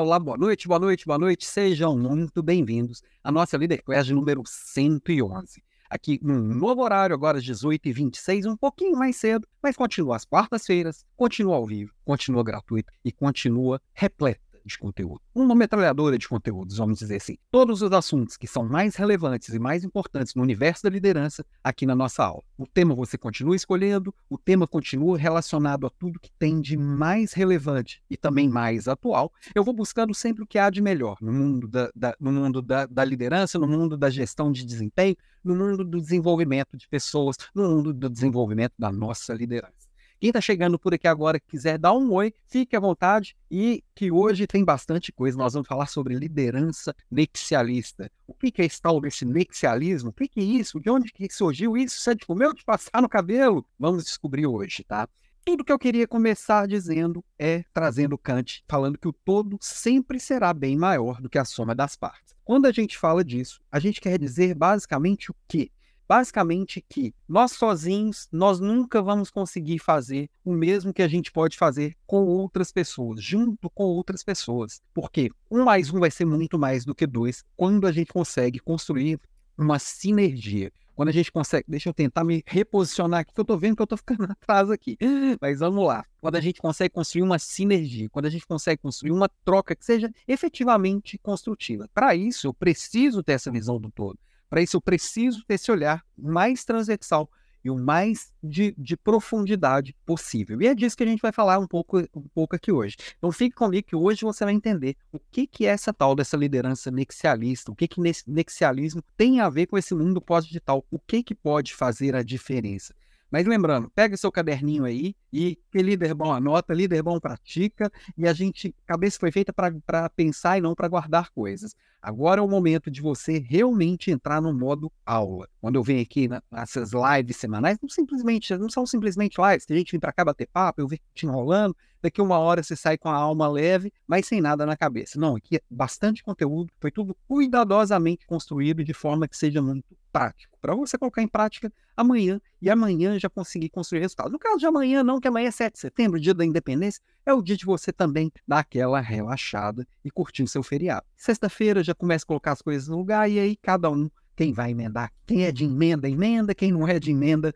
olá, boa noite, boa noite, boa noite. Sejam muito bem-vindos à nossa Quest número 111. Aqui num novo horário, agora às 18h26, um pouquinho mais cedo, mas continua às quartas-feiras, continua ao vivo, continua gratuito e continua repleto de conteúdo. Uma metralhadora de conteúdos, vamos dizer assim. Todos os assuntos que são mais relevantes e mais importantes no universo da liderança aqui na nossa aula. O tema você continua escolhendo, o tema continua relacionado a tudo que tem de mais relevante e também mais atual. Eu vou buscando sempre o que há de melhor no mundo da, da no mundo da, da liderança, no mundo da gestão de desempenho, no mundo do desenvolvimento de pessoas, no mundo do desenvolvimento da nossa liderança. Quem está chegando por aqui agora quiser dar um oi, fique à vontade e que hoje tem bastante coisa. Nós vamos falar sobre liderança nexialista. O que, é esse tal desse nexialismo? O que, é isso? De onde que surgiu isso? Isso é de ou de passar no cabelo? Vamos descobrir hoje, tá? Tudo que eu queria começar dizendo é trazendo Kant, falando que o todo sempre será bem maior do que a soma das partes. Quando a gente fala disso, a gente quer dizer basicamente o quê? Basicamente que nós sozinhos, nós nunca vamos conseguir fazer o mesmo que a gente pode fazer com outras pessoas, junto com outras pessoas. Porque um mais um vai ser muito mais do que dois quando a gente consegue construir uma sinergia. Quando a gente consegue, deixa eu tentar me reposicionar aqui, que eu tô vendo que eu tô ficando atrás aqui. Mas vamos lá. Quando a gente consegue construir uma sinergia, quando a gente consegue construir uma troca que seja efetivamente construtiva. Para isso, eu preciso ter essa visão do todo. Para isso, eu preciso ter esse olhar mais transversal e o mais de, de, profundidade possível. E é disso que a gente vai falar um pouco, um pouco aqui hoje. Então fique comigo que hoje você vai entender o que, que é essa tal dessa liderança nexialista, o que, que nexialismo tem a ver com esse mundo pós-digital, o que, que pode fazer a diferença. Mas lembrando, pega seu caderninho aí e que líder bom anota, líder bom pratica, e a gente, cabeça foi feita para pensar e não para guardar coisas. Agora é o momento de você realmente entrar no modo aula. Quando eu venho aqui nessas lives semanais, não simplesmente, não são simplesmente lives, tem gente vem para cá bater papo, eu vejo te enrolando, daqui uma hora você sai com a alma leve, mas sem nada na cabeça. Não, aqui é bastante conteúdo, foi tudo cuidadosamente construído de forma que seja muito prático, para você colocar em prática amanhã e amanhã já conseguir construir resultados. No caso de amanhã, não, que amanhã é 7 de setembro, dia da independência, é o dia de você também dar aquela relaxada e curtir o seu feriado. Sexta-feira já começa a colocar as coisas no lugar e aí cada um, quem vai emendar, quem é de emenda, emenda, quem não é de emenda,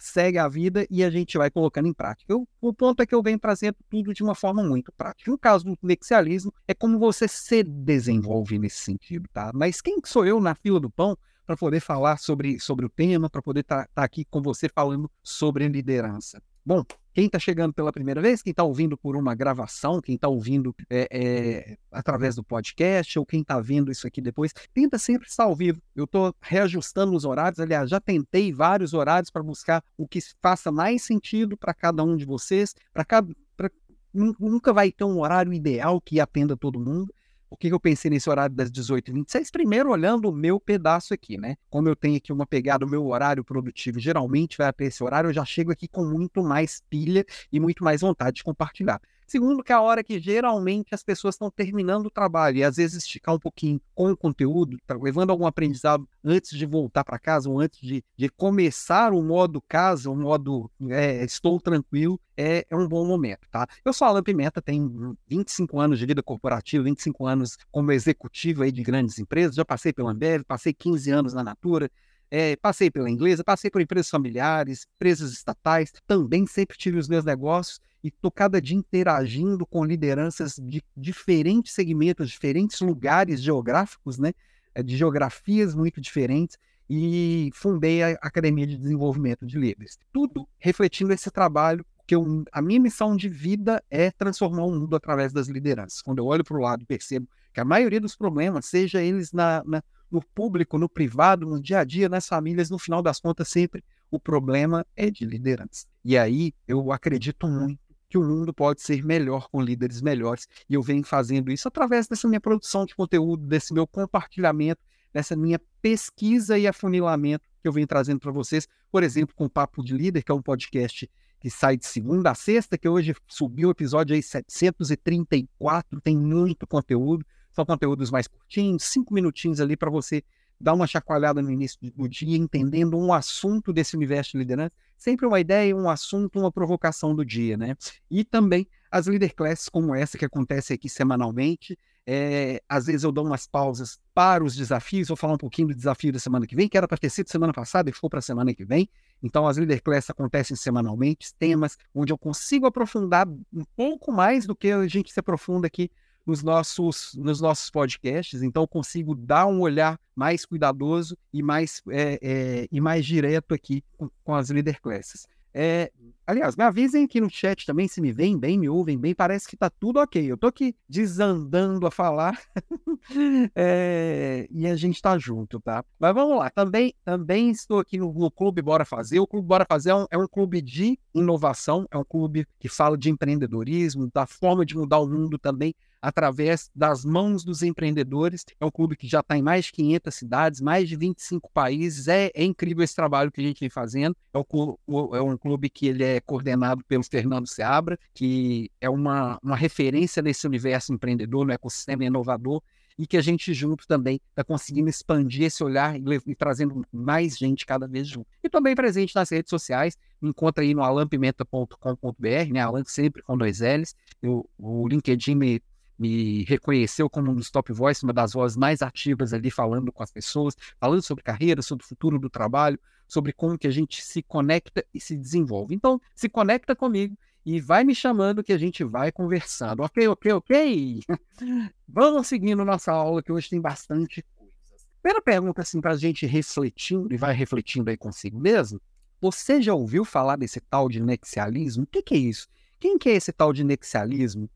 segue a vida e a gente vai colocando em prática. Eu, o ponto é que eu venho trazendo tudo de uma forma muito prática. No caso do lexialismo, é como você se desenvolve nesse sentido, tá? Mas quem sou eu na fila do pão para poder falar sobre, sobre o tema, para poder estar tá, tá aqui com você falando sobre liderança. Bom, quem está chegando pela primeira vez, quem está ouvindo por uma gravação, quem está ouvindo é, é, através do podcast, ou quem está vendo isso aqui depois, tenta sempre estar ao vivo. Eu estou reajustando os horários, aliás, já tentei vários horários para buscar o que faça mais sentido para cada um de vocês, para cada. Pra, nunca vai ter um horário ideal que atenda todo mundo. Por que eu pensei nesse horário das 18h26? Primeiro, olhando o meu pedaço aqui, né? Como eu tenho aqui uma pegada, o meu horário produtivo geralmente vai até esse horário, eu já chego aqui com muito mais pilha e muito mais vontade de compartilhar. Segundo, que é a hora que geralmente as pessoas estão terminando o trabalho e às vezes esticar um pouquinho com o conteúdo, tá levando algum aprendizado antes de voltar para casa ou antes de, de, começar o modo casa, o modo é, estou tranquilo, é, é, um bom momento, tá? Eu sou Alan Pimenta, tenho 25 anos de vida corporativa, 25 anos como executivo aí de grandes empresas, já passei pela Ambev, passei 15 anos na Natura, é, passei pela inglesa, passei por empresas familiares, empresas estatais, também sempre tive os meus negócios e estou cada dia interagindo com lideranças de diferentes segmentos, diferentes lugares geográficos, né? Eh, de geografias muito diferentes, e fundei a Academia de Desenvolvimento de Líderes. Tudo refletindo esse trabalho, que eu, a minha missão de vida é transformar o mundo através das lideranças. Quando eu olho para o lado percebo que a maioria dos problemas, seja eles na, na, no público, no privado, no dia a dia, nas famílias, no final das contas, sempre o problema é de liderança. E aí eu acredito muito que o mundo pode ser melhor com líderes melhores. E eu venho fazendo isso através dessa minha produção de conteúdo, desse meu compartilhamento, dessa minha pesquisa e afunilamento que eu venho trazendo para vocês, por exemplo, com o Papo de Líder, que é um podcast que sai de segunda a sexta, que hoje subiu o episódio aí 734, tem muito conteúdo, são conteúdos mais curtinhos, cinco minutinhos ali para você dar uma chacoalhada no início do dia, entendendo um assunto desse universo de liderança, sempre uma ideia, um assunto, uma provocação do dia, né? E também as leader classes como essa que acontece aqui semanalmente. É, às vezes eu dou umas pausas para os desafios, vou falar um pouquinho do desafio da semana que vem, que era para ter sido semana passada e ficou para a semana que vem. Então, as Leader Classes acontecem semanalmente, temas onde eu consigo aprofundar um pouco mais do que a gente se aprofunda aqui nos nossos, nos nossos podcasts, então consigo dar um olhar mais cuidadoso e mais, é, é, e mais direto aqui com, com as Leader Classes. É, aliás, me avisem aqui no chat também se me veem bem, me ouvem bem. Parece que tá tudo ok. Eu tô aqui desandando a falar é, e a gente tá junto, tá? Mas vamos lá. Também, também estou aqui no, no Clube Bora Fazer. O Clube Bora Fazer é um, é um, clube de inovação, é um clube que fala de empreendedorismo, da forma de mudar o mundo também através das mãos dos empreendedores. É um clube que já está em mais de 500 cidades, mais de 25 países. É, é incrível esse trabalho que a gente vem fazendo. É, um, é um clube que ele é coordenado pelo Fernando Seabra, que é uma, uma referência nesse universo empreendedor, no ecossistema inovador e que a gente junto também está conseguindo expandir esse olhar e, e, trazendo mais gente cada vez junto. E também presente nas redes sociais, me encontra aí no alampimenta.com.br, né? Alan sempre com dois L's. Eu, o LinkedIn me me reconheceu como um dos top voices, uma das vozes mais ativas ali, falando com as pessoas, falando sobre carreira, sobre o futuro do trabalho, sobre como que a gente se conecta e se desenvolve. Então, se conecta comigo e vai me chamando que a gente vai conversando. Ok, ok, ok? Vamos seguindo nossa aula, que hoje tem bastante coisas. Primeira pergunta, assim, para a gente refletindo, e vai refletindo aí consigo mesmo. Você já ouviu falar desse tal de nexialismo? O que, que é isso? Quem que é esse tal de nexialismo?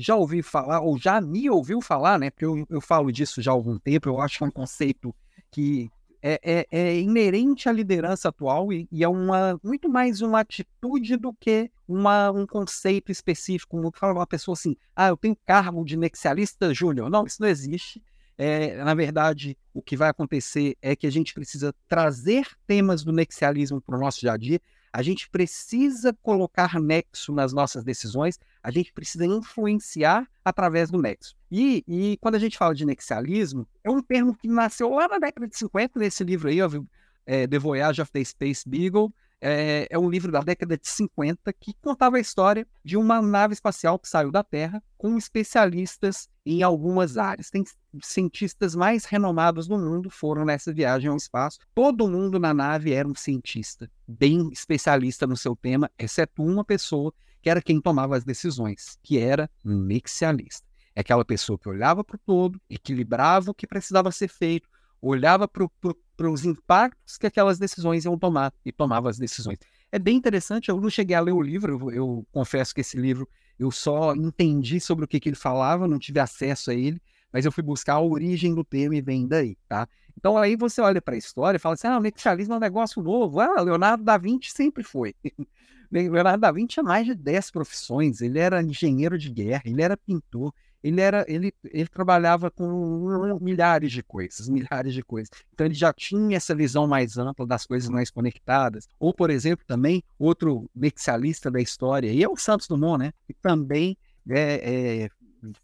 Já ouvi falar, ou já me ouviu falar, né? Porque eu, eu falo disso já há algum tempo, eu acho que é um conceito que é, é, é inerente à liderança atual e, e, é uma, muito mais uma atitude do que uma, um conceito específico. Como fala uma pessoa assim, ah, eu tenho cargo de nexialista júnior. Não, isso não existe. É, na verdade, o que vai acontecer é que a gente precisa trazer temas do nexialismo para o nosso dia a dia, a gente precisa colocar nexo nas nossas decisões, a gente precisa influenciar através do nexo. E, e quando a gente fala de nexialismo, é um termo que nasceu lá na década de 50, nesse livro aí, ó, é, The Voyage of the Space Beagle, é, é, um livro da década de 50 que contava a história de uma nave espacial que saiu da Terra com especialistas em algumas áreas. Tem cientistas mais renomados do mundo foram nessa viagem ao espaço. Todo mundo na nave era um cientista, bem especialista no seu tema, exceto uma pessoa que era quem tomava as decisões, que era um nexialista. É aquela pessoa que olhava para o todo, equilibrava o que precisava ser feito, olhava para os impactos que aquelas decisões iam tomar e tomava as decisões. É bem interessante, eu não cheguei a ler o livro, eu, eu confesso que esse livro eu só entendi sobre o que, que ele falava, não tive acesso a ele, mas eu fui buscar a origem do termo e vem daí, tá? Então aí você olha para a história e fala assim, ah, o nexialismo é um negócio novo, ah, Leonardo da Vinci sempre foi. Leonardo da Vinci tinha mais de 10 profissões, ele era engenheiro de guerra, ele era pintor, ele era ele, ele trabalhava com milhares de coisas, milhares de coisas. Então ele já tinha essa visão mais ampla das coisas mais conectadas. Ou, por exemplo, também outro nexialista da história, e é o Santos Dumont, né? Que também é, é,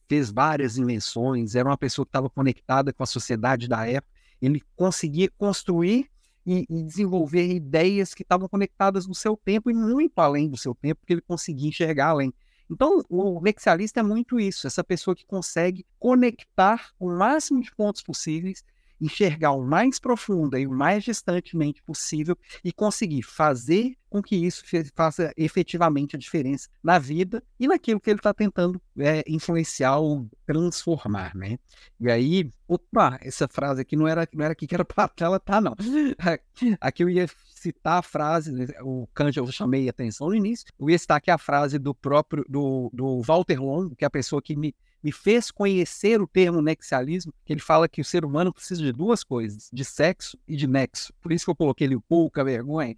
fez várias invenções, era uma pessoa que estava conectada com a sociedade da época. Ele conseguia construir e, e, desenvolver ideias que estavam conectadas no seu tempo e muito além do seu tempo, porque ele conseguia enxergar além. Então, o nexialista é muito isso, essa pessoa que consegue conectar o máximo de pontos possíveis, enxergar o mais profunda e o mais distantemente possível e conseguir fazer com que isso faça efetivamente a diferença na vida e naquilo que ele está tentando é, influenciar ou transformar, né? E aí, opa, essa frase aqui não era, não era aqui que era para ela tá, não. Aqui eu ia citar a frase, né, o Kant eu chamei atenção no início, eu ia citar aqui a frase do próprio, do, do Walter Longo, que é a pessoa que me, me fez conhecer o termo nexialismo, que ele fala que o ser humano precisa de duas coisas, de sexo e de nexo. Por isso que eu coloquei ele pouca vergonha.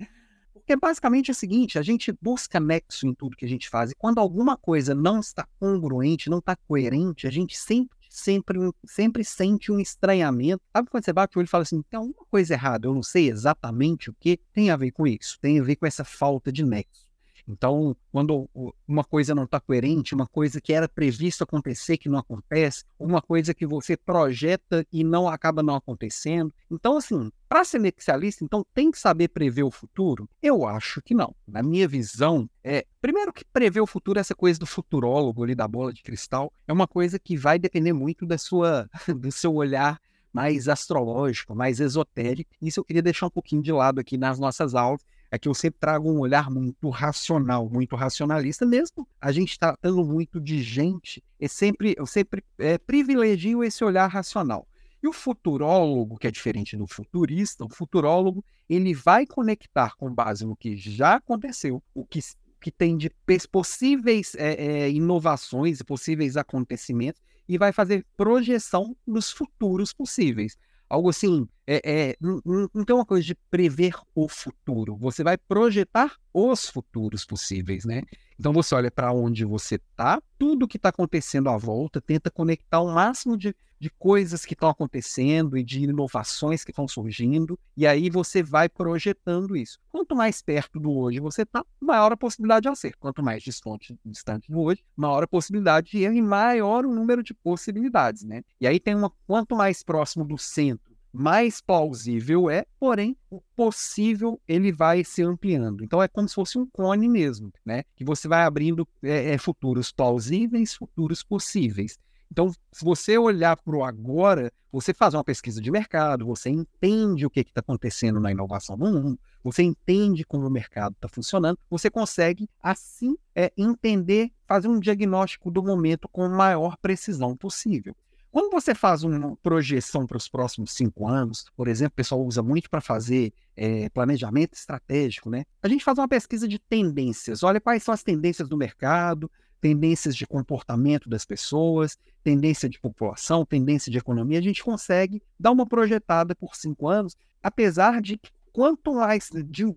Porque basicamente é o seguinte, a gente busca nexo em tudo que a gente faz. E quando alguma coisa não está congruente, não está coerente, a gente sempre sempre, sempre sente um estranhamento. Sabe quando você bate o olho e fala assim, tem alguma coisa errada, eu não sei exatamente o que, tem a ver com isso, tem a ver com essa falta de nexo. Então, quando uma coisa não está coerente, uma coisa que era previsto acontecer que não acontece, uma coisa que você projeta e não acaba não acontecendo. Então, assim, para ser nexialista, então tem que saber prever o futuro? Eu acho que não. Na minha visão, é primeiro que prever o futuro, essa coisa do futurólogo ali da bola de cristal, é uma coisa que vai depender muito da sua, do seu olhar mais astrológico, mais esotérico. Isso eu queria deixar um pouquinho de lado aqui nas nossas aulas é que eu sempre trago um olhar muito racional, muito racionalista, mesmo a gente tratando muito de gente, é sempre, eu sempre é, privilegio esse olhar racional. E o futurólogo, que é diferente do futurista, o futurólogo, ele vai conectar com base no que já aconteceu, o que, que tem de possíveis é, é, inovações, possíveis acontecimentos, e vai fazer projeção dos futuros possíveis. Algo assim, é, é, não, não tem uma coisa de prever o futuro. Você vai projetar os futuros possíveis, né? Então você olha para onde você está, tudo que está acontecendo à volta, tenta conectar o máximo de, de coisas que estão acontecendo e de inovações que estão surgindo, e aí você vai projetando isso. Quanto mais perto do hoje você está, maior a possibilidade de acerto. Quanto mais distante, distante do hoje, maior a possibilidade de erro e maior o número de possibilidades, né? E aí tem uma quanto mais próximo do centro mais plausível é, porém, o possível ele vai se ampliando. Então é como se fosse um cone mesmo, né? Que você vai abrindo é, é, futuros plausíveis, futuros possíveis. Então, se você olhar para o agora, você faz uma pesquisa de mercado, você entende o que está acontecendo na inovação no mundo, você entende como o mercado está funcionando, você consegue, assim, é, entender, fazer um diagnóstico do momento com a maior precisão possível. Quando você faz uma projeção para os próximos cinco anos, por exemplo, o pessoal usa muito para fazer é, planejamento estratégico, né? A gente faz uma pesquisa de tendências. Olha quais são as tendências do mercado, tendências de comportamento das pessoas, tendência de população, tendência de economia. A gente consegue dar uma projetada por cinco anos, apesar de que quanto mais de um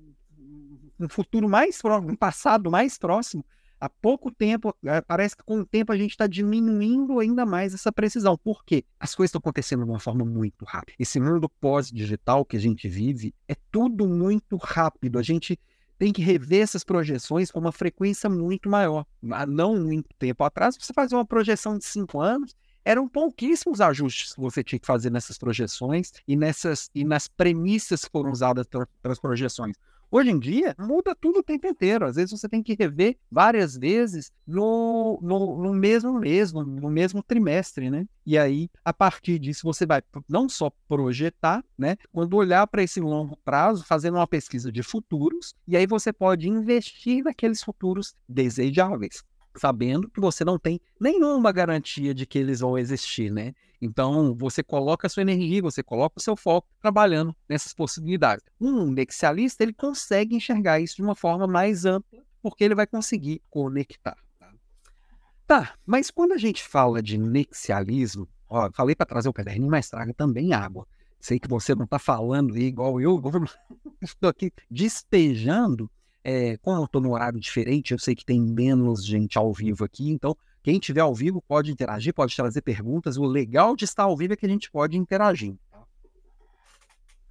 futuro mais próximo, um passado mais próximo, há pouco tempo, eh, parece que com o tempo a gente está diminuindo ainda mais essa precisão. Por quê? As coisas estão acontecendo de uma forma muito rápida. Esse mundo pós-digital que a gente vive é tudo muito rápido. A gente tem que rever essas projeções com uma frequência muito maior. Há não muito tempo atrás, você fazia uma projeção de cinco anos, eram pouquíssimos ajustes que você tinha que fazer nessas projeções e, nessas, e nas premissas que foram usadas pelas projeções. Hoje em dia, muda tudo o tempo inteiro. Às vezes você tem que rever várias vezes no, no, no mesmo mês, no, no, mesmo trimestre, né? E aí, a partir disso, você vai não só projetar, né? Quando olhar para esse longo prazo, fazendo uma pesquisa de futuros, e aí você pode investir naqueles futuros desejáveis sabendo que você não tem nenhuma garantia de que eles vão existir, né? Então, você coloca a sua energia, você coloca o seu foco trabalhando nessas possibilidades. Um nexialista, ele consegue enxergar isso de uma forma mais ampla, porque ele vai conseguir conectar. Tá, tá mas quando a gente fala de nexialismo, ó, falei para trazer o caderninho, mas traga também água. Sei que você não está falando igual eu, estou aqui despejando é, como eu estou no horário diferente, eu sei que tem menos gente ao vivo aqui, então quem tiver ao vivo pode interagir, pode trazer perguntas. O legal de estar ao vivo é que a gente pode interagir. Tá?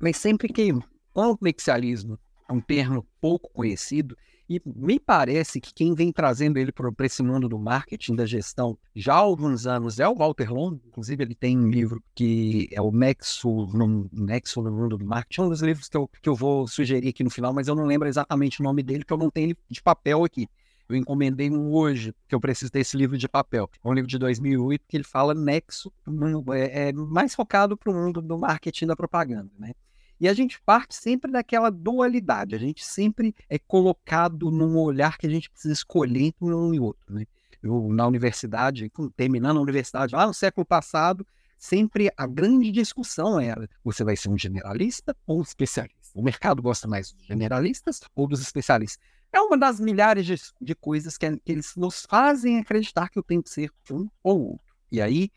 Mas sempre que complexialismo é um termo pouco conhecido, e me parece que quem vem trazendo ele para esse mundo do marketing, da gestão, já há alguns anos é o Walter Long. Inclusive, ele tem um livro que é o Nexo no, Nexo no mundo do marketing. Um dos livros que eu, que eu vou sugerir aqui no final, mas eu não lembro exatamente o nome dele, porque eu não tenho ele de papel aqui. Eu encomendei um hoje, que eu preciso desse livro de papel. É um livro de 2008 que ele fala Nexo, é, é mais focado para o mundo do marketing da propaganda, né? E a gente parte sempre daquela dualidade, a gente sempre é colocado num olhar que a gente precisa escolher entre um e outro. Né? Eu, na universidade, terminando a universidade, lá no século passado, sempre a grande discussão era: você vai ser um generalista ou um especialista? O mercado gosta mais dos generalistas ou dos especialistas? É uma das milhares de, de coisas que, que, eles nos fazem acreditar que tenho que ser um ou outro. E aí,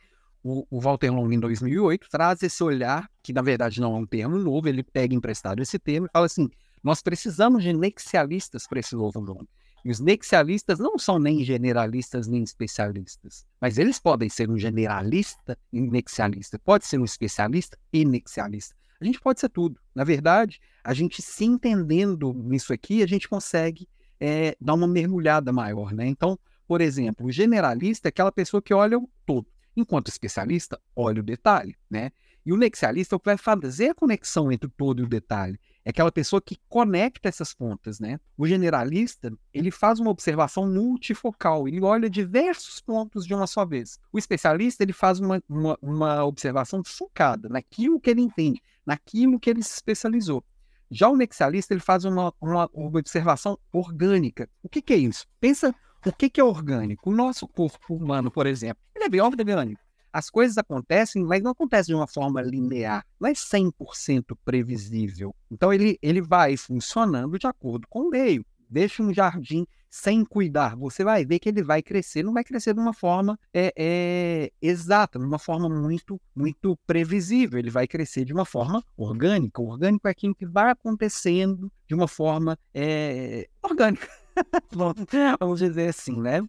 o, o Walter Long, em 2008, traz esse olhar, que na verdade não é um termo novo, ele pega emprestado esse termo e fala assim: nós precisamos de nexialistas para esse novo nome. E os nexialistas não são nem generalistas nem especialistas, mas eles podem ser um generalista e nexialista, pode ser um especialista e nexialista. A gente pode ser tudo. Na verdade, a gente se entendendo nisso aqui, a gente consegue é, dar uma mergulhada maior, né? Então, por exemplo, o generalista é aquela pessoa que olha o todo, enquanto o especialista olha o detalhe, né? E o nexialista é o que vai fazer a conexão entre o todo e o detalhe. É aquela pessoa que conecta essas pontas, né? O generalista, ele faz uma observação multifocal, ele olha diversos pontos de uma só vez. O especialista, ele faz uma, uma, uma observação focada naquilo que ele entende, naquilo que ele se especializou. Já o nexialista, ele faz uma, uma, uma observação orgânica. O que, que, é isso? Pensa o que, que é orgânico. O nosso corpo humano, por exemplo, ele é bem orgânico as coisas acontecem, mas não acontecem de uma forma linear, não é 100% previsível. Então ele, ele vai funcionando de acordo com o meio. Deixa um jardim sem cuidar, você vai ver que ele vai crescer, não vai crescer de uma forma é, é, exata, de uma forma muito, muito previsível. Ele vai crescer de uma forma orgânica. O orgânico é aquilo que vai acontecendo de uma forma é, orgânica. Vamos dizer assim, né?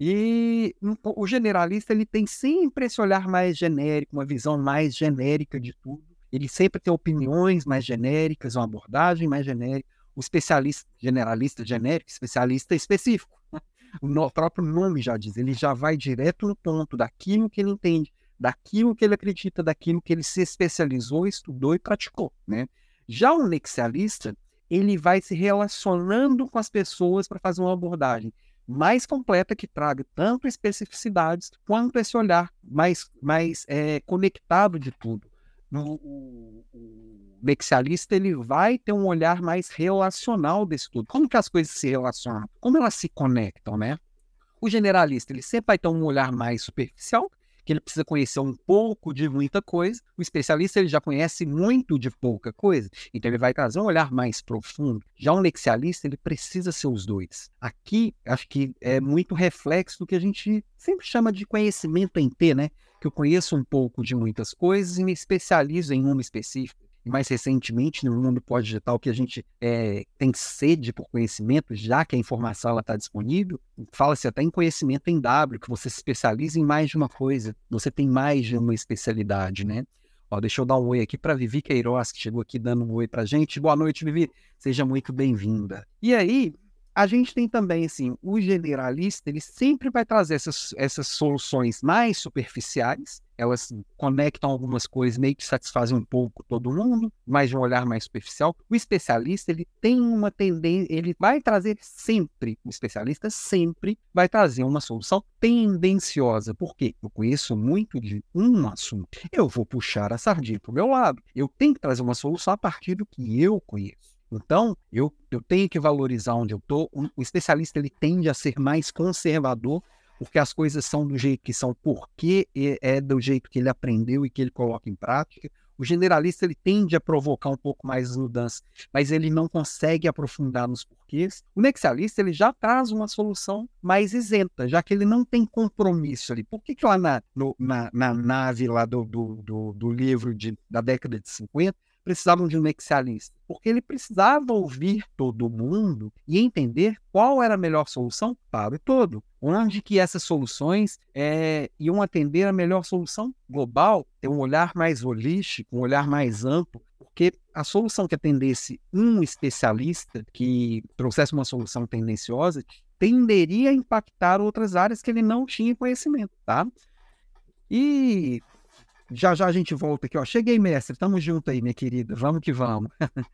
E o generalista ele tem sempre esse olhar mais genérico, uma visão mais genérica de tudo. Ele sempre tem opiniões mais genéricas, uma abordagem mais genérica. O especialista, generalista genérico, especialista específico. Né? O próprio nome já diz, ele já vai direto no ponto daquilo que ele entende, daquilo que ele acredita, daquilo que ele se especializou, estudou e praticou. Né? Já o nexialista, ele vai se relacionando com as pessoas para fazer uma abordagem mais completa que traga tanto especificidades quanto esse olhar mais, mais é, conectado de tudo. O, o nexialista ele vai ter um olhar mais relacional desse tudo. Como que as coisas se relacionam? Como elas se conectam, né? O generalista ele sempre vai ter um olhar mais superficial, que ele precisa conhecer um pouco de muita coisa. O especialista ele já conhece muito de pouca coisa, então ele vai trazer um olhar mais profundo. Já o nexialista ele precisa ser os dois. Aqui acho que é muito reflexo do que a gente sempre chama de conhecimento em T, né? Que eu conheço um pouco de muitas coisas e me especializo em uma específica mais recentemente no mundo pós-digital que a gente é, tem sede por conhecimento, já que a informação está disponível, fala-se até em conhecimento em W, que você se especializa em mais de uma coisa, você tem mais de uma especialidade, né? Ó, deixa eu dar um oi aqui para Vivi Queiroz, que chegou aqui dando um oi para gente. Boa noite, Vivi. Seja muito bem-vinda. E aí, a gente tem também, assim, o generalista, ele sempre vai trazer essas, essas soluções mais superficiais, elas conectam algumas coisas, meio que satisfazem um pouco todo mundo, mas de um olhar mais superficial. O especialista, ele tem uma tendência, ele vai trazer sempre, o especialista sempre vai trazer uma solução tendenciosa. Por quê? Eu conheço muito de um assunto. Eu vou puxar a sardinha para o meu lado. Eu tenho que trazer uma solução a partir do que eu conheço. Então, eu, eu tenho que valorizar onde eu estou. O especialista ele tende a ser mais conservador, porque as coisas são do jeito que são, porque é do jeito que ele aprendeu e que ele coloca em prática. O generalista ele tende a provocar um pouco mais as mudanças, mas ele não consegue aprofundar nos porquês. O nexialista ele já traz uma solução mais isenta, já que ele não tem compromisso ali. Por que, que lá na, no, na, na nave lá do, do, do, do livro de, da década de 50 precisavam de um nexialista? Porque ele precisava ouvir todo mundo e entender qual era a melhor solução para o todo. Onde que essas soluções é, iam atender a melhor solução global, ter um olhar mais holístico, um olhar mais amplo, porque a solução que atendesse um especialista, que trouxesse uma solução tendenciosa, tenderia a impactar outras áreas que ele não tinha conhecimento, tá? E já já a gente volta aqui, ó. Cheguei, mestre. Tamo junto aí, minha querida. Vamos que vamos.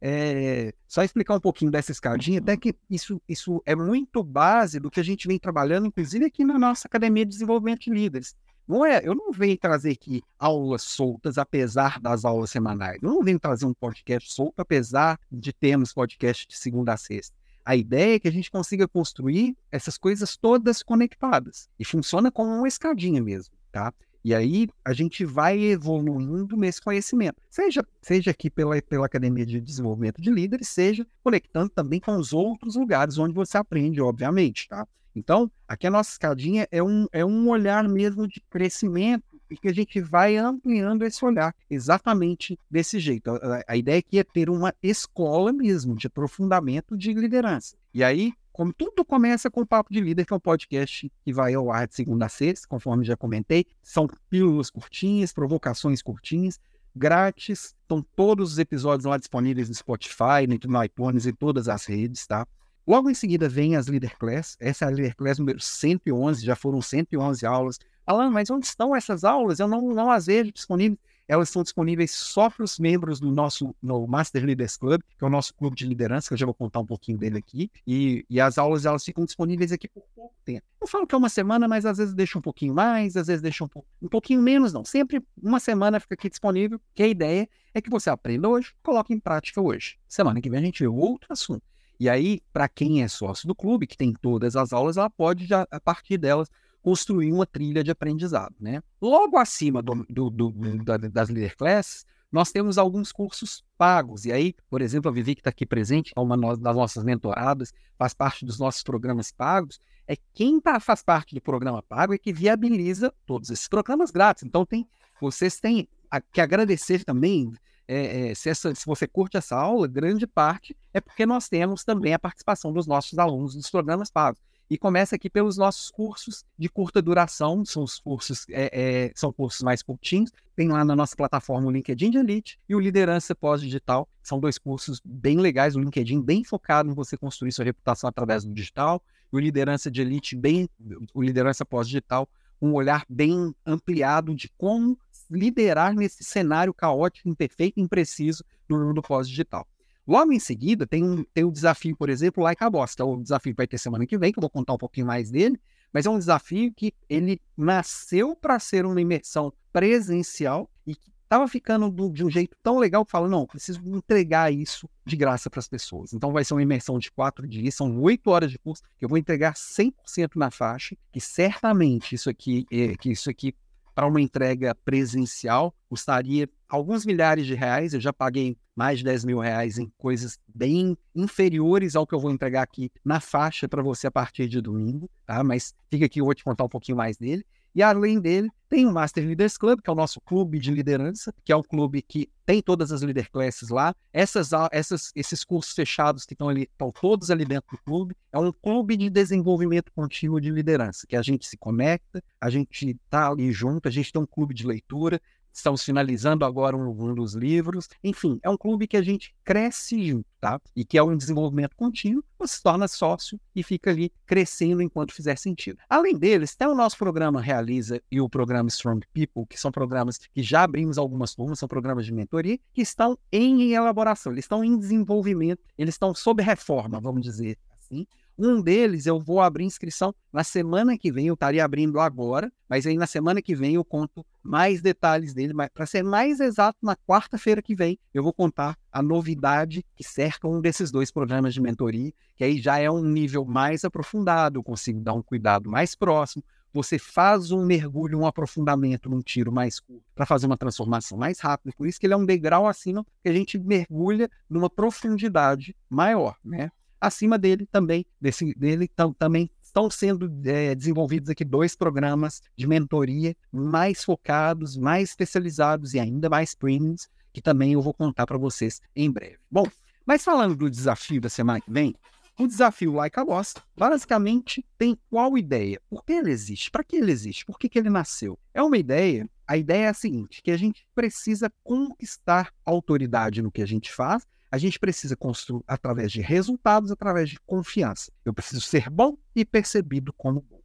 é, só explicar um pouquinho dessa escadinha, até que isso, isso é muito base do que a gente vem trabalhando, inclusive aqui na nossa Academia de Desenvolvimento de Líderes. Não é, eu não venho trazer aqui aulas soltas, apesar das aulas semanais. Eu não venho trazer um podcast solto, apesar de termos podcast de segunda a sexta. A ideia é que a gente consiga construir essas coisas todas conectadas. E funciona como uma escadinha mesmo, tá? E aí a gente vai evoluindo nesse conhecimento, seja, seja aqui pela, pela Academia de Desenvolvimento de Líderes, seja conectando também com os outros lugares onde você aprende, obviamente, tá? Então, aqui a nossa escadinha é um, é um olhar mesmo de crescimento e que a gente vai ampliando esse olhar exatamente desse jeito. A, a ideia aqui é ter uma escola mesmo de aprofundamento de liderança. E aí, como tudo começa com o Papo de Líder, que é um podcast que vai ao ar de segunda a sexta, conforme já comentei. São pílulas curtinhas, provocações curtinhas, grátis. Estão todos os episódios lá disponíveis no Spotify, no iTunes e todas as redes, tá? Logo em seguida vem as Leader Class, essa é a Leader Class número 111, já foram 111 aulas. Alan, mas onde estão essas aulas? Eu não, não as vejo disponíveis elas são disponíveis só para os membros do nosso no Master Leaders Club, que é o nosso clube de liderança, que eu já vou contar um pouquinho dele aqui. E, e as aulas elas ficam disponíveis aqui por pouco tempo. Eu falo que é uma semana, mas às vezes deixa um pouquinho mais, às vezes deixa um, um pouquinho menos, não. Sempre uma semana fica aqui disponível, que a ideia é que você aprenda hoje, coloque em prática hoje. Semana que vem a gente vê outro assunto. E aí, para quem é sócio do clube, que tem todas as aulas, ela pode já, a partir delas, construir uma trilha de aprendizado. Né? Logo acima do, do, do, da, das Leader Classes, nós temos alguns cursos pagos. E aí, por exemplo, a Vivi, que está aqui presente, é uma das nossas mentoradas, faz parte dos nossos programas pagos. É quem tá, faz parte do programa pago é que viabiliza todos esses programas grátis. Então, tem, vocês têm a, que agradecer também. É, é, se, essa, se você curte essa aula, grande parte é porque nós temos também a participação dos nossos alunos dos programas pagos. E começa aqui pelos nossos cursos de curta duração, são os cursos, é, é, são cursos mais curtinhos. Tem lá na nossa plataforma o LinkedIn de Elite e o Liderança Pós-Digital. São dois cursos bem legais, o LinkedIn bem focado em você construir sua reputação através do digital, e o Liderança de Elite bem, o Liderança Pós-Digital, um olhar bem ampliado de como liderar nesse cenário caótico, imperfeito e impreciso do mundo pós-digital. Logo em seguida, tem um, tem um desafio, por exemplo, Like a Bosta. O desafio vai ter semana que vem, que eu vou contar um pouquinho mais dele, mas é um desafio que ele nasceu para ser uma imersão presencial e que estava ficando do, de um jeito tão legal que fala, não, preciso entregar isso de graça para as pessoas. Então vai ser uma imersão de quatro dias, são oito horas de curso, que eu vou entregar 100% na faixa, que certamente isso aqui, é, que isso aqui para uma entrega presencial custaria alguns milhares de reais. Eu já paguei mais de 10 mil reais em coisas bem inferiores ao que eu vou entregar aqui na faixa para você a partir de domingo, tá? Mas fica aqui, eu vou te contar um pouquinho mais dele. E além dele, tem o Master Leaders Club, que é o nosso clube de liderança, que é um clube que tem todas as leader classes lá. Essas, essas, esses cursos fechados que estão ali, estão todos ali dentro do clube. É um clube de desenvolvimento contínuo de liderança, que a gente se conecta, a gente está ali junto, a gente tem um clube de leitura, Estamos finalizando agora um, um, dos livros. Enfim, é um clube que a gente cresce junto, tá? E que é um desenvolvimento contínuo. Você se torna sócio e fica ali crescendo enquanto fizer sentido. Além deles, tem o nosso programa Realiza e o programa Strong People, que são programas que já abrimos algumas turmas, são programas de mentoria, que estão em elaboração, eles estão em desenvolvimento, eles estão sob reforma, vamos dizer assim. Um deles eu vou abrir inscrição na semana que vem, eu estaria abrindo agora, mas aí na semana que vem eu conto mais detalhes dele. Para ser mais exato, na quarta-feira que vem eu vou contar a novidade que cerca um desses dois programas de mentoria, que aí já é um nível mais aprofundado, eu consigo dar um cuidado mais próximo, você faz um mergulho, um aprofundamento num tiro mais curto para fazer uma transformação mais rápida. Por isso que ele é um degrau acima que a gente mergulha numa profundidade maior, né? Acima dele também, desse, dele tam, também estão sendo é, desenvolvidos aqui dois programas de mentoria mais focados, mais especializados e ainda mais premiums, que também eu vou contar para vocês em breve. Bom, mas falando do desafio da semana que vem, o desafio Like a Boss basicamente tem qual ideia? Por que ele existe? Para que ele existe? Por que, que ele nasceu? É uma ideia. A ideia é a seguinte: que a gente precisa conquistar autoridade no que a gente faz a gente precisa construir através de resultados, através de confiança. Eu preciso ser bom e percebido como bom.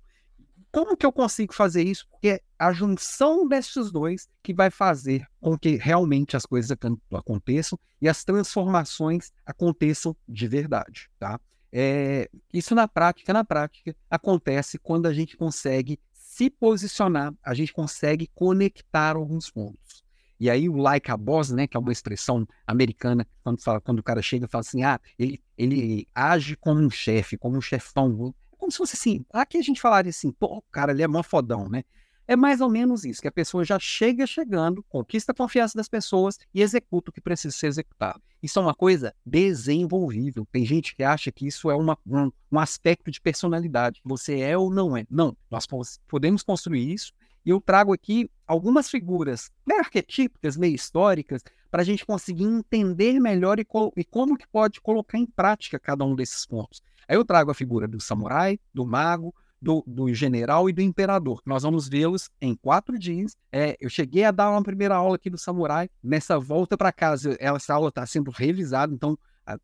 Como que eu consigo fazer isso? Porque é a junção desses dois que vai fazer com que realmente as coisas aconteçam e as transformações aconteçam de verdade, tá? É, isso na prática, na prática, acontece quando a gente consegue se posicionar, a gente consegue conectar alguns pontos. E aí o like a boss, né, que é uma expressão americana, quando, fala, quando o cara chega e fala assim, ah, ele, ele age como um chefe, como um chefão. É como se fosse assim, aqui a gente falaria assim, pô, cara ali é mó fodão, né? É mais ou menos isso, que a pessoa já chega chegando, conquista a confiança das pessoas e executa o que precisa ser executado. Isso é uma coisa desenvolvível. Tem gente que acha que isso é uma, um, um aspecto de personalidade. Você é ou não é. Não, nós podemos construir isso e eu trago aqui algumas figuras meio arquetípicas, meio históricas, para a gente conseguir entender melhor e, e, como que pode colocar em prática cada um desses pontos. Aí eu trago a figura do samurai, do mago, do, do general e do imperador. Nós vamos vê-los em quatro dias. É, eu cheguei a dar uma primeira aula aqui do samurai. Nessa volta para casa, essa aula está sendo revisada, então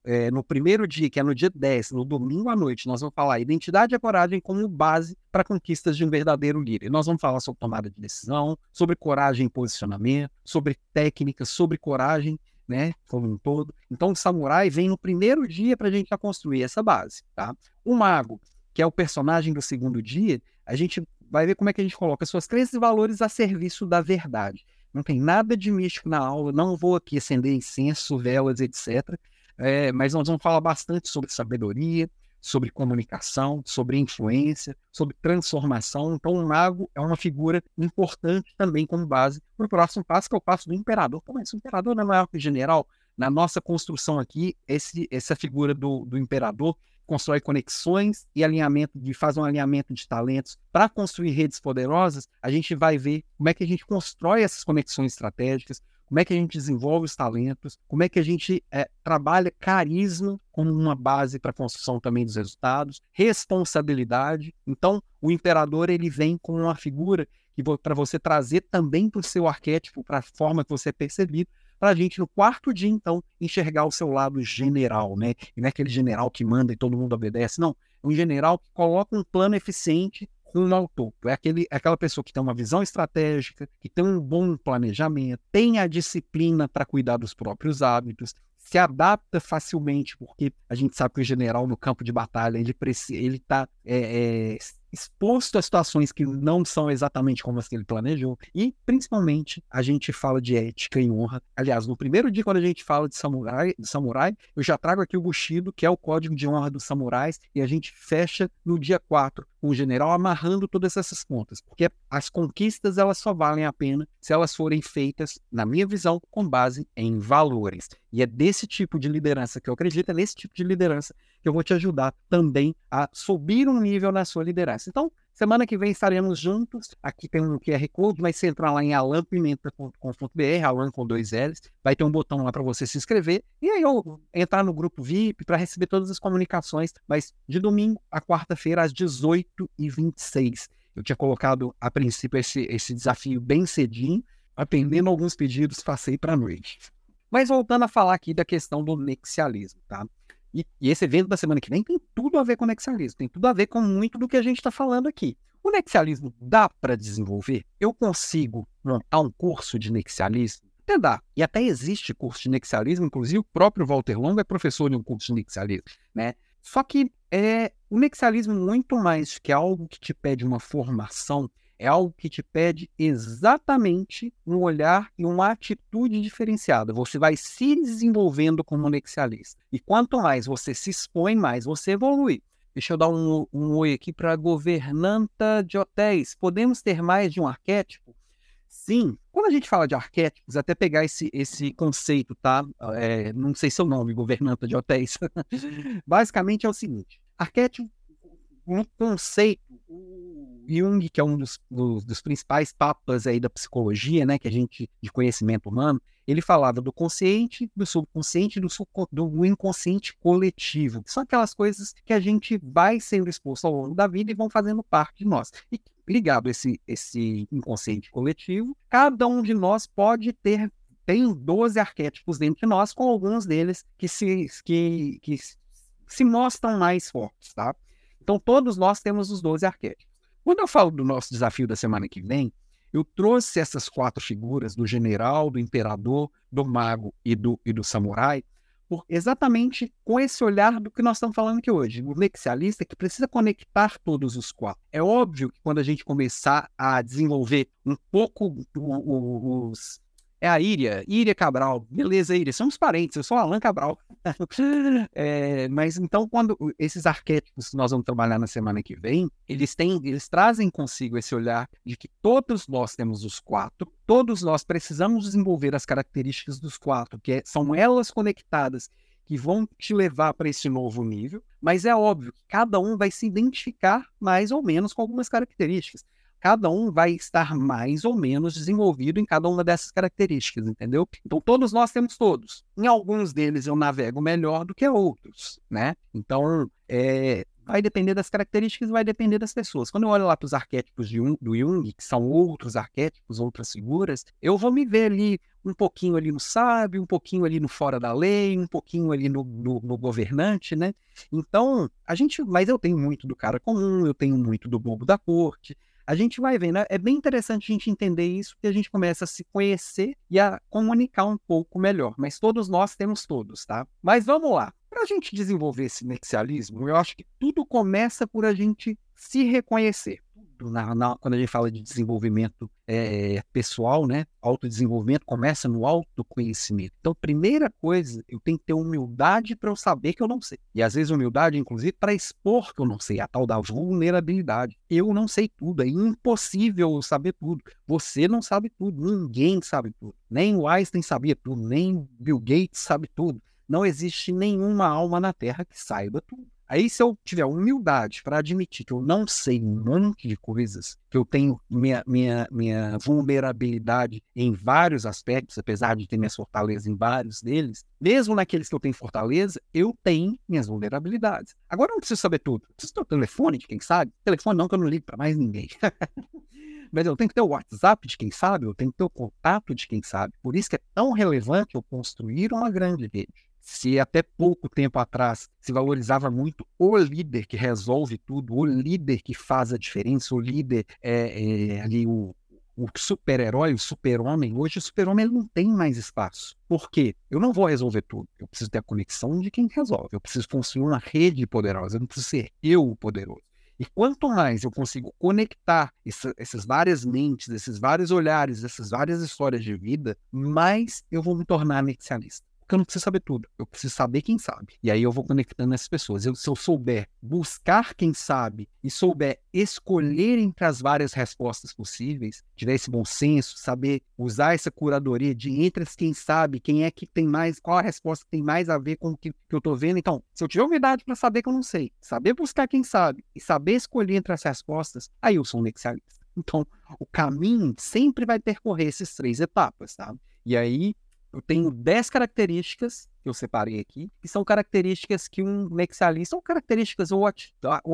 é, no primeiro dia, que é no dia 10, no domingo à noite, nós vamos falar identidade e coragem como base para conquistas de um verdadeiro líder. Nós vamos falar sobre tomada de decisão, sobre coragem e posicionamento, sobre técnica, sobre coragem, né, como um todo. Então, o samurai vem no primeiro dia para a gente já construir essa base, tá? O mago, que é o personagem do segundo dia, a gente vai ver como é que a gente coloca suas crenças e valores a serviço da verdade. Não tem nada de místico na aula, não vou aqui acender incenso, velas, etc. É, mas nós vamos falar bastante sobre sabedoria, sobre comunicação, sobre influência, sobre transformação. Então, o mago é uma figura importante também como base para o próximo passo, que é o passo do imperador. Pô, mas o imperador não é maior que general? Na nossa construção aqui, esse, essa figura do, do imperador constrói conexões e alinhamento de faz um alinhamento de talentos para construir redes poderosas, a gente vai ver como é que a gente constrói essas conexões estratégicas, como é que a gente desenvolve os talentos, como é que a gente é, trabalha carisma como uma base para a construção também dos resultados, responsabilidade. Então, o imperador ele vem como uma figura que para você trazer também para o seu arquétipo, para a forma que você é percebido, para a gente, no quarto dia, então, enxergar o seu lado general, né? E não é aquele general que manda e todo mundo obedece, não. É um general que coloca um plano eficiente rumo ao topo. É, aquele, é aquela pessoa que tem uma visão estratégica, que tem um bom planejamento, tem a disciplina para cuidar dos próprios hábitos, se adapta facilmente, porque a gente sabe que o general no campo de batalha ele está é, é, exposto a situações que não são exatamente como as que ele planejou. E, principalmente, a gente fala de ética e honra. Aliás, no primeiro dia, quando a gente fala de samurai, de samurai eu já trago aqui o Bushido, que é o código de honra dos samurais, e a gente fecha no dia 4 com o general amarrando todas essas pontas. Porque as conquistas elas só valem a pena se elas forem feitas, na minha visão, com base em valores. E é desse tipo de liderança que eu acredito, é nesse tipo de liderança que eu vou te ajudar também a subir um nível na sua liderança. Então, semana que vem estaremos juntos. Aqui tem um QR Code, mas você entrar lá em alampimenta.com.br, alan com dois L's, vai ter um botão lá para você se inscrever. E aí eu entrar no grupo VIP para receber todas as comunicações, mas de domingo a quarta-feira às 18h26. Eu tinha colocado a princípio esse, esse desafio bem cedinho, atendendo alguns pedidos, passei para a noite. Mas voltando a falar aqui da questão do nexialismo, tá? E, e, esse evento da semana que vem tem tudo a ver com o nexialismo, tem tudo a ver com muito do que a gente está falando aqui. O nexialismo dá para desenvolver? Eu consigo montar um curso de nexialismo? Até dá. E até existe curso de nexialismo, inclusive o próprio Walter Longo é professor de um curso de nexialismo, né? Só que é, o nexialismo, muito mais que algo que te pede uma formação, é algo que te pede exatamente um olhar e uma atitude diferenciada. Você vai se desenvolvendo como nexialista. E quanto mais você se expõe, mais você evolui. Deixa eu dar um, um oi aqui para a governanta de hotéis. Podemos ter mais de um arquétipo? Sim. Quando a gente fala de arquétipos, até pegar esse, esse conceito, tá? É, não sei seu nome, governanta de hotéis. Basicamente é o seguinte: arquétipo, um conceito, Jung, que é um dos, dos, dos, principais papas aí da psicologia, né, que a gente de conhecimento humano, ele falava do consciente, do subconsciente, do, do inconsciente coletivo, que são aquelas coisas que a gente vai sendo exposto ao longo da vida e vão fazendo parte de nós. E ligado a esse, esse inconsciente coletivo, cada um de nós pode ter tem 12 arquétipos dentro de nós, com alguns deles que se, que, que se mostram mais fortes, tá? Então, todos nós temos os 12 arquétipos. Quando eu falo do nosso desafio da semana que vem, eu trouxe essas quatro figuras, do general, do imperador, do mago e do, e do samurai, por, exatamente com esse olhar do que nós estamos falando aqui hoje. O nexialista que precisa conectar todos os quatro. É óbvio que quando a gente começar a desenvolver um pouco os, é a Íria, Íria Cabral. Beleza, Íria, somos parentes, eu sou Alan Cabral. é, mas então, quando esses arquétipos que nós vamos trabalhar na semana que vem, eles têm, eles trazem consigo esse olhar de que todos nós temos os quatro, todos nós precisamos desenvolver as características dos quatro, que é, são elas conectadas que vão te levar para esse novo nível, mas é óbvio que cada um vai se identificar mais ou menos com algumas características cada um vai estar mais ou menos desenvolvido em cada uma dessas características, entendeu? Então todos nós temos todos. Em alguns deles eu navego melhor do que outros, né? Então é, vai depender das características, vai depender das pessoas. Quando eu olho lá para os arquétipos de, do Jung, que são outros arquétipos, outras figuras, eu vou me ver ali um pouquinho ali no sábio, um pouquinho ali no fora da lei, um pouquinho ali no, no, no, governante, né? Então, a gente, mas eu tenho muito do cara comum, eu tenho muito do bobo da corte. A gente vai vendo, é bem interessante a gente entender isso, que a gente começa a se conhecer e a comunicar um pouco melhor. Mas todos nós temos todos, tá? Mas vamos lá. Para a gente desenvolver esse nexialismo, eu acho que tudo começa por a gente se reconhecer na, na, quando a gente fala de desenvolvimento é, pessoal, né? Autodesenvolvimento começa no autoconhecimento. Então, primeira coisa, eu tenho que ter humildade para eu saber que eu não sei. E às vezes humildade, inclusive, para expor que eu não sei, a tal da vulnerabilidade. Eu não sei tudo, é impossível saber tudo. Você não sabe tudo, ninguém sabe tudo. Nem o Einstein sabia tudo, nem Bill Gates sabe tudo. Não existe nenhuma alma na Terra que saiba tudo. Aí, se eu tiver humildade para admitir que eu não sei um monte de coisas, que eu tenho minha, minha, minha vulnerabilidade em vários aspectos, apesar de ter minhas fortalezas em vários deles, mesmo naqueles que eu tenho fortaleza, eu tenho minhas vulnerabilidades. Agora eu não preciso saber tudo. Eu preciso ter o telefone de quem sabe. Telefone não, que eu não ligo para mais ninguém. Mas eu tenho que ter o WhatsApp de quem sabe, eu tenho que ter o contato de quem sabe. Por isso que é tão relevante eu construir uma grande rede se até pouco tempo atrás se valorizava muito o líder que resolve tudo, o líder que faz a diferença, o líder é, é ali o, o super-herói, o super-homem, hoje o super-homem não tem mais espaço. Por quê? Eu não vou resolver tudo. Eu preciso ter a conexão de quem resolve. Eu preciso construir uma rede poderosa. Eu não preciso ser eu o poderoso. E quanto mais eu consigo conectar essa, essas várias mentes, esses vários olhares, essas várias histórias de vida, mais eu vou me tornar nexialista porque eu não preciso saber tudo. Eu preciso saber quem sabe. E aí eu vou conectando essas pessoas. Eu, se eu souber buscar quem sabe e souber escolher entre as várias respostas possíveis, tiver esse bom senso, saber usar essa curadoria de entre as quem sabe, quem é que tem mais, qual a resposta que tem mais a ver com o que, que eu estou vendo. Então, se eu tiver humildade para saber que eu não sei, saber buscar quem sabe e saber escolher entre as respostas, aí eu sou um nexialista. Então, o caminho sempre vai percorrer essas três etapas, tá? E aí, eu tenho 10 características que eu separei aqui, que são características que um nexialista, ou características ou,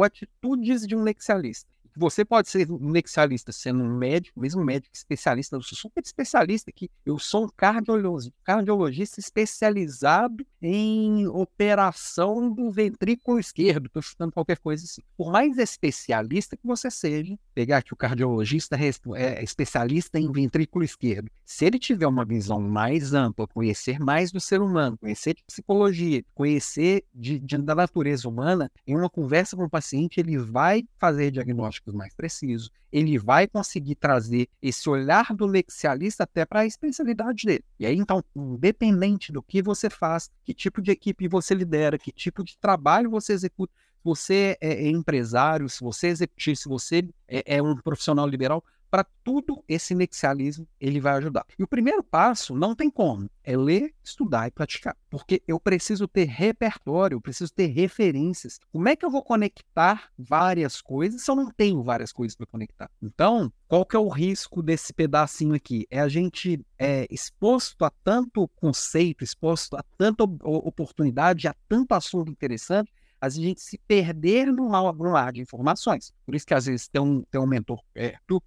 atitudes de um nexialista. Você pode ser um nexialista sendo um médico, mesmo médico especialista, eu sou super especialista aqui. Eu sou um cardiologista, cardiologista especializado em operação do ventrículo esquerdo. Estou chutando qualquer coisa assim. Por mais especialista que você seja, pegar que o cardiologista é, é especialista em ventrículo esquerdo. Se ele tiver uma visão mais ampla, conhecer mais do ser humano, conhecer de psicologia, conhecer de, de, da natureza humana, em uma conversa com o paciente, ele vai fazer diagnóstico mais precisos, ele vai conseguir trazer esse olhar do lexialista até para a especialidade dele. E aí, então, independente do que você faz, que tipo de equipe você lidera, que tipo de trabalho você executa, você é, é empresário, se você é executivo, se você é, é um profissional liberal, para tudo esse nexialismo ele vai ajudar. E o primeiro passo não tem como, é ler, estudar e praticar, porque eu preciso ter repertório, eu preciso ter referências. Como é que eu vou conectar várias coisas se eu não tenho várias coisas para conectar? Então, qual que é o risco desse pedacinho aqui? É a gente é, exposto a tanto conceito, exposto a tanta oportunidade, a tanto assunto interessante, a gente se perder no mar, de informações. Por isso que às vezes tem um, tem um mentor perto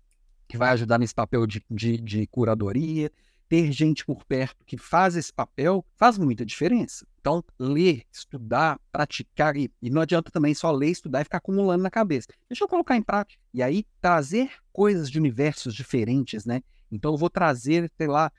que vai ajudar nesse papel de, de, de curadoria, ter gente por perto que faz esse papel faz muita diferença. Então, ler, estudar, praticar, e, e, não adianta também só ler, estudar e ficar acumulando na cabeça. Deixa eu colocar em prática. E aí, trazer coisas de universos diferentes, né? Então, eu vou trazer, sei lá,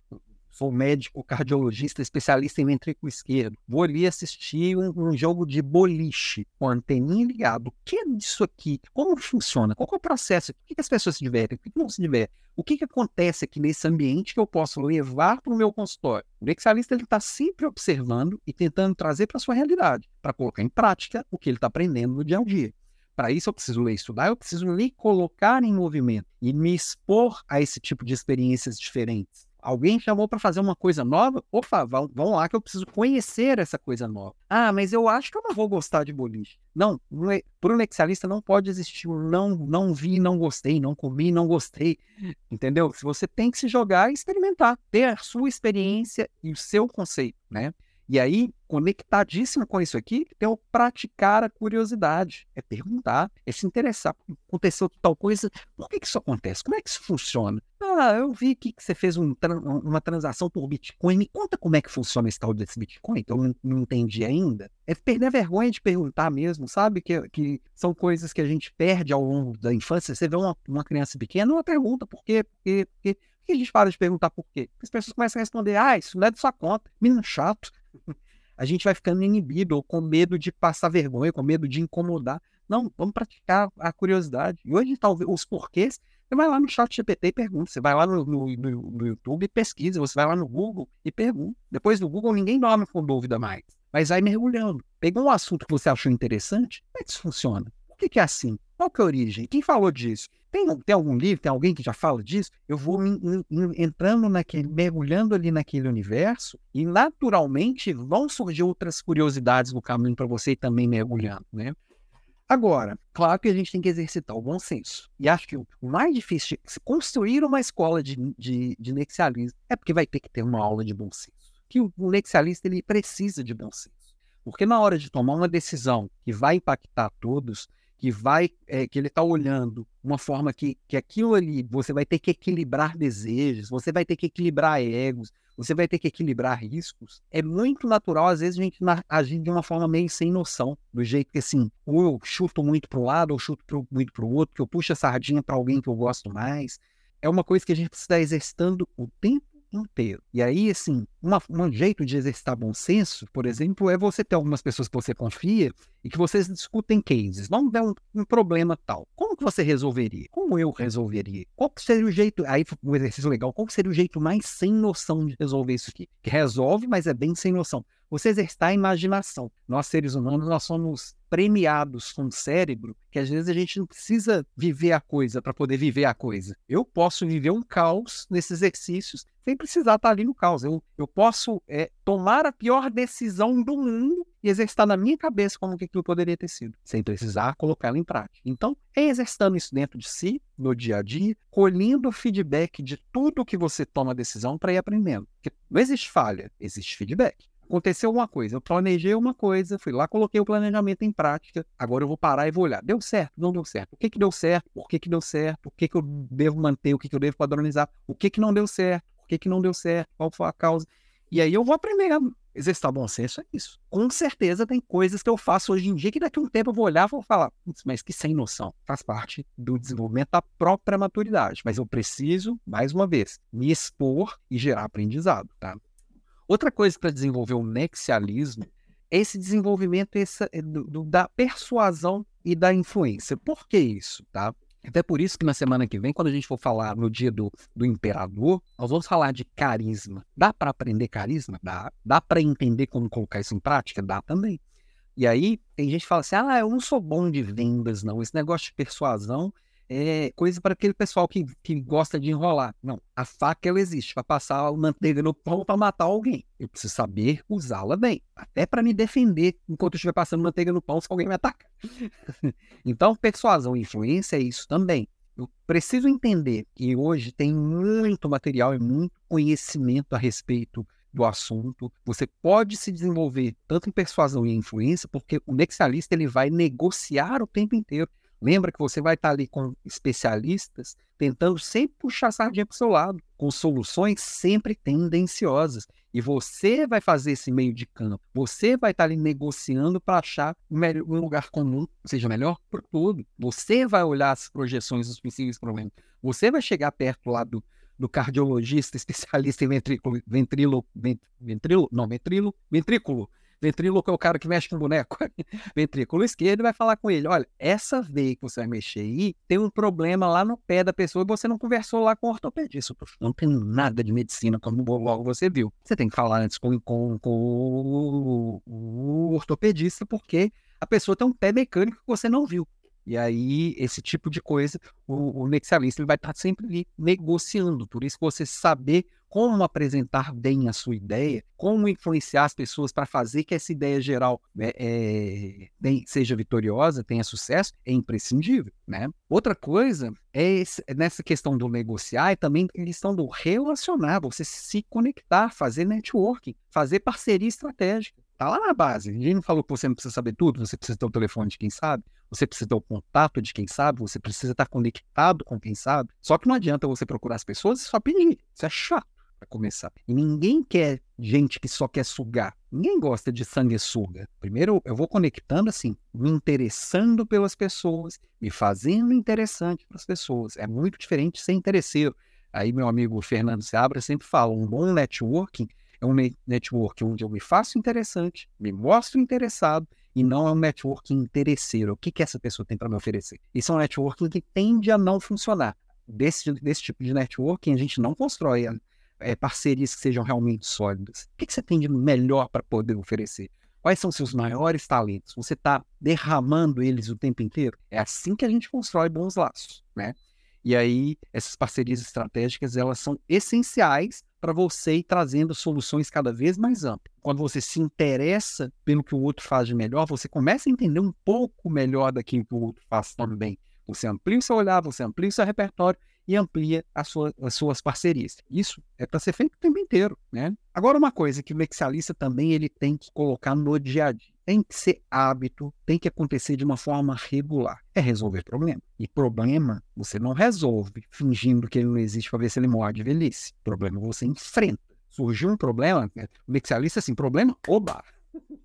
sou médico cardiologista especialista em ventrículo esquerdo. Vou ali assistir um, um, jogo de boliche com anteninha ligada. O que é isso aqui? Como funciona? Qual é o processo? Por que, que as pessoas se divertem? Por que, que não se divertem? O que, que acontece aqui nesse ambiente que eu posso levar para o meu consultório? O especialista está sempre observando e tentando trazer para a sua realidade, para colocar em prática o que ele está aprendendo no dia a dia. Para isso, eu preciso ler estudar, eu preciso me colocar em movimento e me expor a esse tipo de experiências diferentes. Alguém chamou para fazer uma coisa nova? Opa, vão lá que eu preciso conhecer essa coisa nova. Ah, mas eu acho que eu não vou gostar de boliche. Não, para o nexialista não pode existir um não, não vi, não gostei, não comi, não gostei. Entendeu? Você tem que se jogar e experimentar, ter a sua experiência e o seu conceito, né? E aí, conectadíssimo com isso aqui, tem o praticar a curiosidade. É perguntar, é se interessar. Aconteceu tal coisa, por que, que isso acontece? Como é que isso funciona? Ah, eu vi que você fez um, uma transação por Bitcoin. Me conta como é que funciona esse tal desse Bitcoin, que eu não, não entendi ainda. É perder a vergonha de perguntar mesmo, sabe? Que, que são coisas que a gente perde ao longo da infância. Você vê uma, uma criança pequena, uma pergunta por quê, por quê, por quê. Que a gente para de perguntar por quê? As pessoas começam a responder, ah, isso não é da sua conta. Menino chato a gente vai ficando inibido ou com medo de passar vergonha, com medo de incomodar. Não, vamos praticar a curiosidade. E hoje, talvez, os porquês, você vai lá no chat GPT e pergunta. Você vai lá no, no, no, no YouTube e pesquisa. Você vai lá no Google e pergunta. Depois do Google, ninguém dorme com dúvida mais. Mas vai mergulhando. Pegou um assunto que você achou interessante, como é que funciona? Por que, que é assim? Qual que é a origem? Quem falou disso? Tem, tem algum livro, tem alguém que já fala disso? Eu vou entrando naquele, mergulhando ali naquele universo e naturalmente vão surgir outras curiosidades no caminho para você também mergulhando, né? Agora, claro que a gente tem que exercitar o bom senso. E acho que o mais difícil de construir uma escola de, de, de nexialismo é porque vai ter que ter uma aula de bom senso. Que o, o nexialista ele precisa de bom senso. Porque na hora de tomar uma decisão que vai impactar todos, que vai, é, que ele está olhando uma forma que, que aquilo ali você vai ter que equilibrar desejos, você vai ter que equilibrar egos, você vai ter que equilibrar riscos. É muito natural, às vezes, a gente agir de uma forma meio sem noção, do jeito que assim, ou eu chuto muito para o lado, ou chuto pro, muito para o outro, que eu puxo a sardinha para alguém que eu gosto mais. É uma coisa que a gente precisa estar exercitando o tempo inteiro. E aí, assim, uma, um jeito de exercitar bom senso, por exemplo, é você ter algumas pessoas que você confia e que vocês discutem cases. Vamos ver um, um, problema tal. Como que você resolveria? Como eu resolveria? Qual seria o jeito? Aí, um exercício legal. Qual seria o jeito mais sem noção de resolver isso aqui? Que resolve, mas é bem sem noção. Você exercitar a imaginação. Nós, seres humanos, nós somos premiados com um cérebro que às vezes a gente não precisa viver a coisa para poder viver a coisa. Eu posso viver um caos nesses exercícios sem precisar estar ali no caos. Eu, eu posso é, tomar a pior decisão do mundo e exercitar na minha cabeça como que aquilo poderia ter sido, sem precisar colocá-lo em prática. Então, é exercitando isso dentro de si, no dia a dia, colhendo o feedback de tudo que você toma decisão para ir aprendendo. Porque não existe falha, existe feedback aconteceu uma coisa, eu planejei uma coisa, fui lá, coloquei o planejamento em prática, agora eu vou parar e vou olhar. Deu certo? Não deu certo. O que que deu certo? Por que que deu certo? O que que eu devo manter? O que que eu devo padronizar? O que que não deu certo? Por que que não deu certo? Qual foi a causa? E aí eu vou aprendendo. Exercitar bom senso é isso. Com certeza tem coisas que eu faço hoje em dia que daqui a um tempo eu vou olhar e vou falar, mas que sem noção. Faz parte do desenvolvimento da própria maturidade. Mas eu preciso, mais uma vez, me expor e gerar aprendizado, tá? Outra coisa para desenvolver o nexialismo é esse desenvolvimento essa, é, do, do, da persuasão e da influência. Por que isso? Tá? Até por isso que na semana que vem, quando a gente for falar no dia do, do imperador, nós vamos falar de carisma. Dá para aprender carisma? Dá. Dá para entender como colocar isso em prática? Dá também. E aí, tem gente que fala assim: ah, eu não sou bom de vendas, não. Esse negócio de persuasão é coisa para aquele pessoal que, que gosta de enrolar. Não, a faca ela existe para passar manteiga no pão para matar alguém. Eu preciso saber usá-la bem, até para me defender enquanto eu estiver passando manteiga no pão se alguém me ataca. então, persuasão e influência é isso também. Eu preciso entender que hoje tem muito material e muito conhecimento a respeito do assunto. Você pode se desenvolver tanto em persuasão e influência, porque o nexialista ele vai negociar o tempo inteiro. Lembra que você vai estar ali com especialistas tentando sempre puxar a sardinha para o seu lado, com soluções sempre tendenciosas. E você vai fazer esse meio de campo. Você vai estar ali negociando para achar um lugar comum, seja melhor para tudo. Você vai olhar as projeções dos possíveis problemas. Você vai chegar perto lá do, do cardiologista especialista em ventrículo, ventrilo, ventrilo, não, ventrilo, ventrículo, Ventríloco é o cara que mexe com boneco. Ventrículo esquerdo vai falar com ele: olha, essa veia que você vai mexer aí tem um problema lá no pé da pessoa e você não conversou lá com o ortopedista. Não tem nada de medicina, como logo você viu. Você tem que falar antes com, com, com o ortopedista, porque a pessoa tem um pé mecânico que você não viu. E aí, esse tipo de coisa, o, o ele vai estar sempre ali negociando. Por isso, você saber como apresentar bem a sua ideia, como influenciar as pessoas para fazer que essa ideia geral é, é, seja vitoriosa, tenha sucesso, é imprescindível. Né? Outra coisa é esse, nessa questão do negociar e também a questão do relacionar, você se conectar, fazer networking, fazer parceria estratégica. Está lá na base. Gente não falou que você não precisa saber tudo, você precisa ter o telefone de quem sabe, você precisa ter o contato de quem sabe, você precisa estar conectado com quem sabe. Só que não adianta você procurar as pessoas e só pedir. Isso é chato para começar. E ninguém quer gente que só quer sugar. Ninguém gosta de sanguessuga. Primeiro, eu vou conectando assim, me interessando pelas pessoas, me fazendo interessante para as pessoas. É muito diferente ser interesseiro. Aí meu amigo Fernando Seabra sempre fala, um bom networking é um network onde eu me faço interessante, me mostro interessado e não é um networking interesseiro. O que, que essa pessoa tem para me oferecer? Isso é um networking que tende a não funcionar. Desse, desse tipo de networking, a gente não constrói é, parcerias que sejam realmente sólidas. O que, que você tem de melhor para poder oferecer? Quais são seus maiores talentos? Você está derramando eles o tempo inteiro? É assim que a gente constrói bons laços, né? E aí, essas parcerias estratégicas, elas são essenciais para você ir trazendo soluções cada vez mais amplas. Quando você se interessa pelo que o outro faz de melhor, você começa a entender um pouco melhor daquilo que o outro faz também. Você amplia o seu olhar, você amplia o seu repertório e amplia sua, as suas parcerias. Isso é para ser feito o tempo inteiro, né? Agora, uma coisa que o mexialista também ele tem que colocar no dia a dia. Tem que ser hábito, tem que acontecer de uma forma regular. É resolver problema. E problema você não resolve fingindo que ele não existe para ver se ele morre de velhice. Problema você enfrenta. Surgiu um problema, né? o mexialista assim, problema, oba!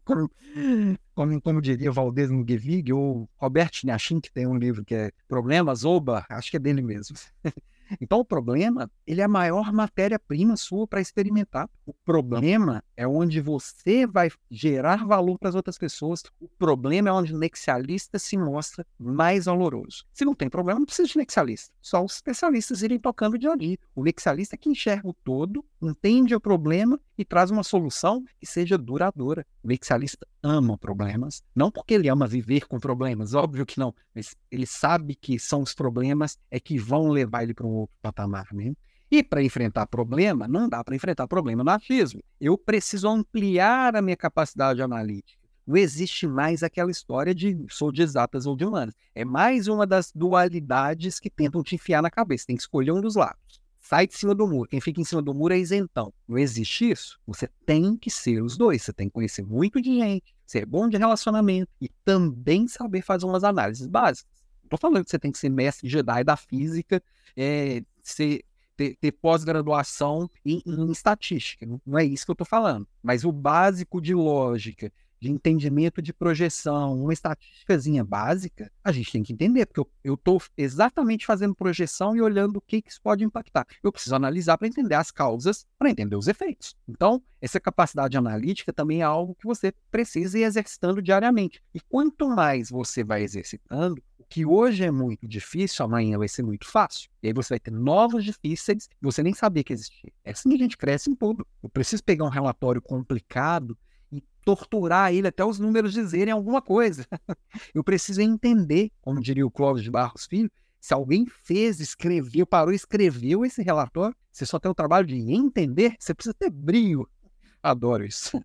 Como, como, como diria Valdez Muguevig ou Roberto Niachin, que tem um livro que é Problemas, Oba, acho que é dele mesmo. Então, o problema, ele é a maior matéria-prima sua para experimentar. O problema é onde você vai gerar valor para as outras pessoas. O problema é onde o nexialista se mostra mais valoroso. Se não tem problema, não precisa de nexialista. Só os especialistas irem tocando de ali. O nexialista é que enxerga o todo, entende o problema e traz uma solução que seja duradoura. O nexialista ama problemas, não porque ele ama viver com problemas, óbvio que não, mas ele sabe que são os problemas é que vão levar ele para um outro patamar, né? E para enfrentar problema, não dá para enfrentar problema no achismo. Eu preciso ampliar a minha capacidade analítica. Não existe mais aquela história de sou de exatas ou de humanas. É mais uma das dualidades que tentam te enfiar na cabeça. Tem que escolher um dos lados. Sai de cima do muro. Quem fica em cima do muro é isentão. Não existe isso. Você tem que ser os dois. Você tem que conhecer muito de gente, ser bom de relacionamento e também saber fazer umas análises básicas. Estou falando que você tem que ser mestre Jedi da física, é, ser, ter, ter pós-graduação em, em, estatística. Não é isso que eu estou falando. Mas o básico de lógica, de entendimento de projeção, uma estatísticazinha básica, a gente tem que entender, porque eu estou exatamente fazendo projeção e olhando o que, que isso pode impactar. Eu preciso analisar para entender as causas, para entender os efeitos. Então, essa capacidade analítica também é algo que você precisa ir exercitando diariamente. E quanto mais você vai exercitando, o que hoje é muito difícil, amanhã vai ser muito fácil. E aí você vai ter novos difíceis e você nem sabia que existia. É assim que a gente cresce em tudo. Eu preciso pegar um relatório complicado torturar ele até os números dizerem alguma coisa. Eu preciso entender, como diria o Clóvis de Barros Filho, se alguém fez, escreveu, parou escreveu esse relatório, você só tem o trabalho de entender, você precisa ter brilho. Adoro isso.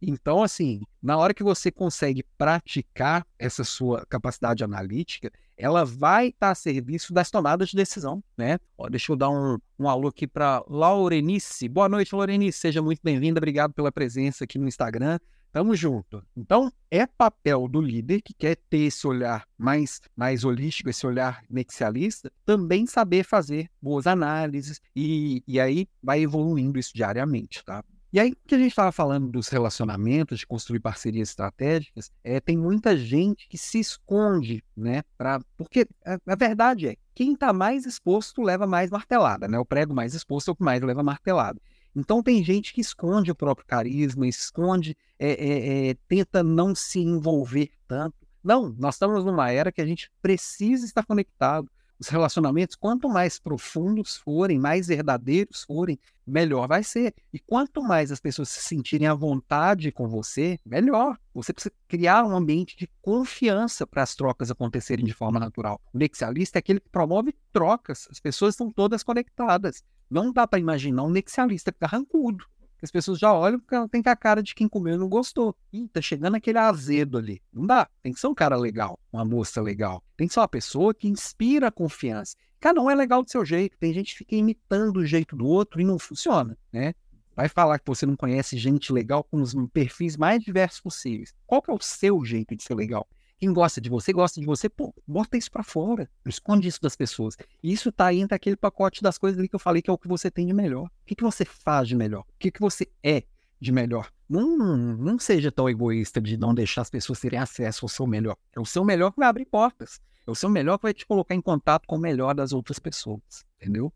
Então, assim, na hora que você consegue praticar essa sua capacidade analítica, ela vai estar a serviço das tomadas de decisão, né? Ó, deixa eu dar um, um alô aqui para Laurenice. Boa noite, Laurenice. Seja muito bem-vinda. Obrigado pela presença aqui no Instagram. Tamo junto. Então, é papel do líder que quer ter esse olhar mais, mais holístico, esse olhar nexialista, também saber fazer boas análises e, e aí vai evoluindo isso diariamente, tá? E aí, que a gente estava falando dos relacionamentos, de construir parcerias estratégicas, é, tem muita gente que se esconde, né? Pra, porque a, a verdade é, quem está mais exposto leva mais martelada, né? O prego mais exposto é o que mais leva martelada. Então tem gente que esconde o próprio carisma, esconde, é, é, é, tenta não se envolver tanto. Não, nós estamos numa era que a gente precisa estar conectado Os relacionamentos, quanto mais profundos forem, mais verdadeiros forem, melhor vai ser. E quanto mais as pessoas se sentirem à vontade com você, melhor. Você precisa criar um ambiente de confiança para as trocas acontecerem de forma natural. O nexialista é aquele que promove trocas. As pessoas estão todas conectadas. Não dá para imaginar um nexialista carrancudo que as pessoas já olham porque ela tem com a cara de quem comeu e não gostou. Ih, tá chegando aquele azedo ali. Não dá. Tem que ser um cara legal, uma moça legal. Tem que ser uma pessoa que inspira confiança. Cada um é legal do seu jeito. Tem gente que fica imitando o jeito do outro e não funciona, né? Vai falar que você não conhece gente legal com os perfis mais diversos possíveis. Qual que é o seu jeito de ser legal? Quem gosta de você, gosta de você, pô, bota isso para fora. Esconde isso das pessoas. E isso tá aí entre aquele pacote das coisas ali que eu falei que é o que você tem de melhor. O que, que você faz de melhor? O que, que você é de melhor? Não, não seja tão egoísta de não deixar as pessoas terem acesso ao seu melhor. É o seu melhor que vai abrir portas. É o seu melhor que vai te colocar em contato com o melhor das outras pessoas. Entendeu?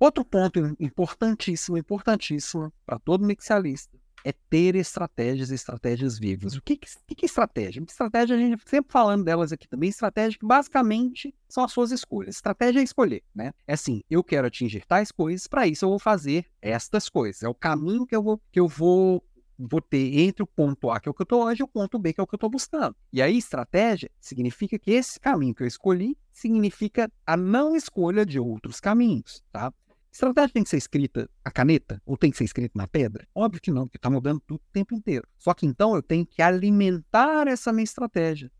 Outro ponto importantíssimo, importantíssimo para todo mixialista é ter estratégias, estratégias vivas. O que, que, que é estratégia? Estratégia, a gente sempre falando delas aqui também, estratégia que basicamente são as suas escolhas. Estratégia é escolher, né? É assim, eu quero atingir tais coisas, para isso eu vou fazer estas coisas. É o caminho que eu vou, que eu vou vou ter entre o ponto A, que é o que eu estou hoje, e o ponto B, que é o que eu estou buscando. E aí, estratégia significa que esse caminho que eu escolhi significa a não escolha de outros caminhos, tá? Estratégia tem que ser escrita a caneta ou tem que ser escrita na pedra? Óbvio que não, porque está mudando tudo o tempo inteiro. Só que então eu tenho que alimentar essa minha estratégia.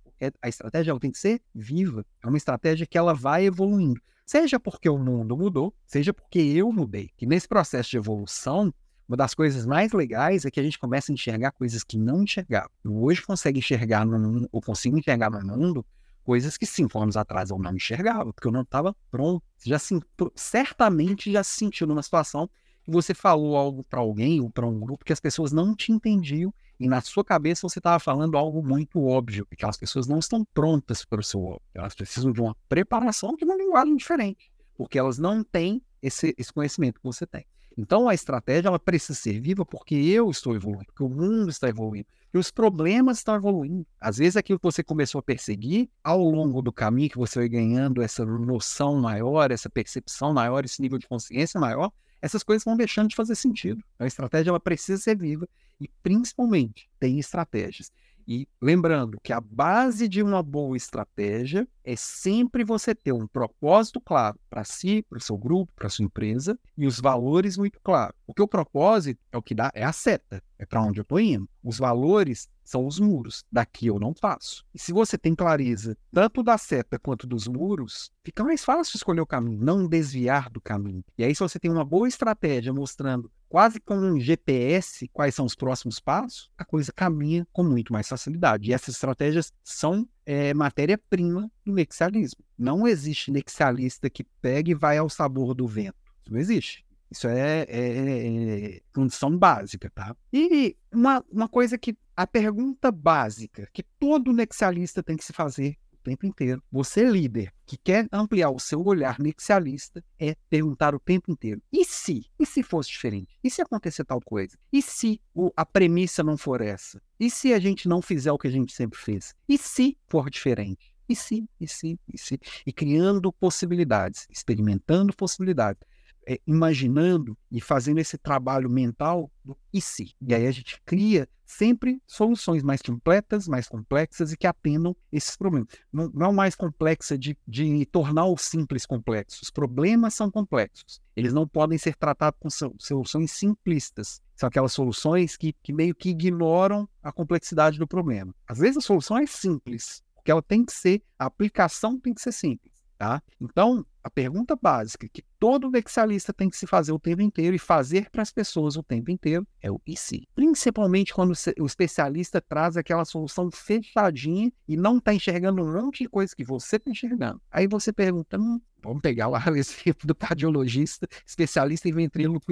A estratégia ela tem que ser viva. É uma estratégia que ela vai evoluindo. Seja porque o mundo mudou, seja porque eu mudei. Que nesse processo de evolução, uma das coisas mais legais é que a gente começa a enxergar coisas que não enxergava. Eu hoje consigo enxergar no mundo, ou consigo enxergar no mundo coisas que cinco anos atrás eu não enxergava, porque eu não estava pronto. Já se, certamente já se sentiu numa situação que você falou algo para alguém ou para um grupo que as pessoas não te entendiam e na sua cabeça você estava falando algo muito óbvio, que as pessoas não estão prontas para o seu óbvio. Elas precisam de uma preparação de uma linguagem diferente, porque elas não têm esse, esse conhecimento que você tem. Então a estratégia ela precisa ser viva porque eu estou evoluindo, porque o mundo está evoluindo, porque os problemas estão evoluindo. Às vezes aquilo que você começou a perseguir, ao longo do caminho que você vai ganhando essa noção maior, essa percepção maior, esse nível de consciência maior, essas coisas vão deixando de fazer sentido. A estratégia ela precisa ser viva e principalmente tem estratégias. E lembrando que a base de uma boa estratégia é sempre você ter um propósito claro para si, para o seu grupo, para sua empresa e os valores muito claros. Porque o propósito é o que dá, é a seta, é para onde eu estou indo. Os valores são os muros, daqui eu não passo. E se você tem clareza tanto da seta quanto dos muros, fica mais fácil escolher o caminho, não desviar do caminho. E aí, se você tem uma boa estratégia mostrando quase como um GPS quais são os próximos passos, a coisa caminha com muito mais facilidade. E essas estratégias são é, matéria-prima do nexialismo. Não existe nexialista que pegue e vai ao sabor do vento. Isso não existe. Isso é, é, é, condição básica, tá? E uma, uma coisa que a pergunta básica que todo nexialista tem que se fazer tempo inteiro. Você, líder, que quer ampliar o seu olhar nexialista, é perguntar o tempo inteiro: e se? E se fosse diferente? E se acontecer tal coisa? E se o, a premissa não for essa? E se a gente não fizer o que a gente sempre fez? E se for diferente? E se, e se, e se? E criando possibilidades, experimentando possibilidades é, imaginando e fazendo esse trabalho mental do e se. E aí a gente cria sempre soluções mais completas, mais complexas e que atendam esses problemas. Não, não é mais complexa de, de tornar o simples complexo. Os problemas são complexos. Eles não podem ser tratados com soluções simplistas. São aquelas soluções que, que meio que ignoram a complexidade do problema. Às vezes a solução é simples, porque ela tem que ser, a aplicação tem que ser simples. Tá? Então, a pergunta básica que todo vexialista tem que se fazer o tempo inteiro e fazer para as pessoas o tempo inteiro é o e se. Principalmente quando o especialista traz aquela solução fechadinha e não está enxergando um monte de coisa que você está enxergando. Aí você pergunta, hum, vamos pegar lá o exemplo do cardiologista, especialista em ventríloco,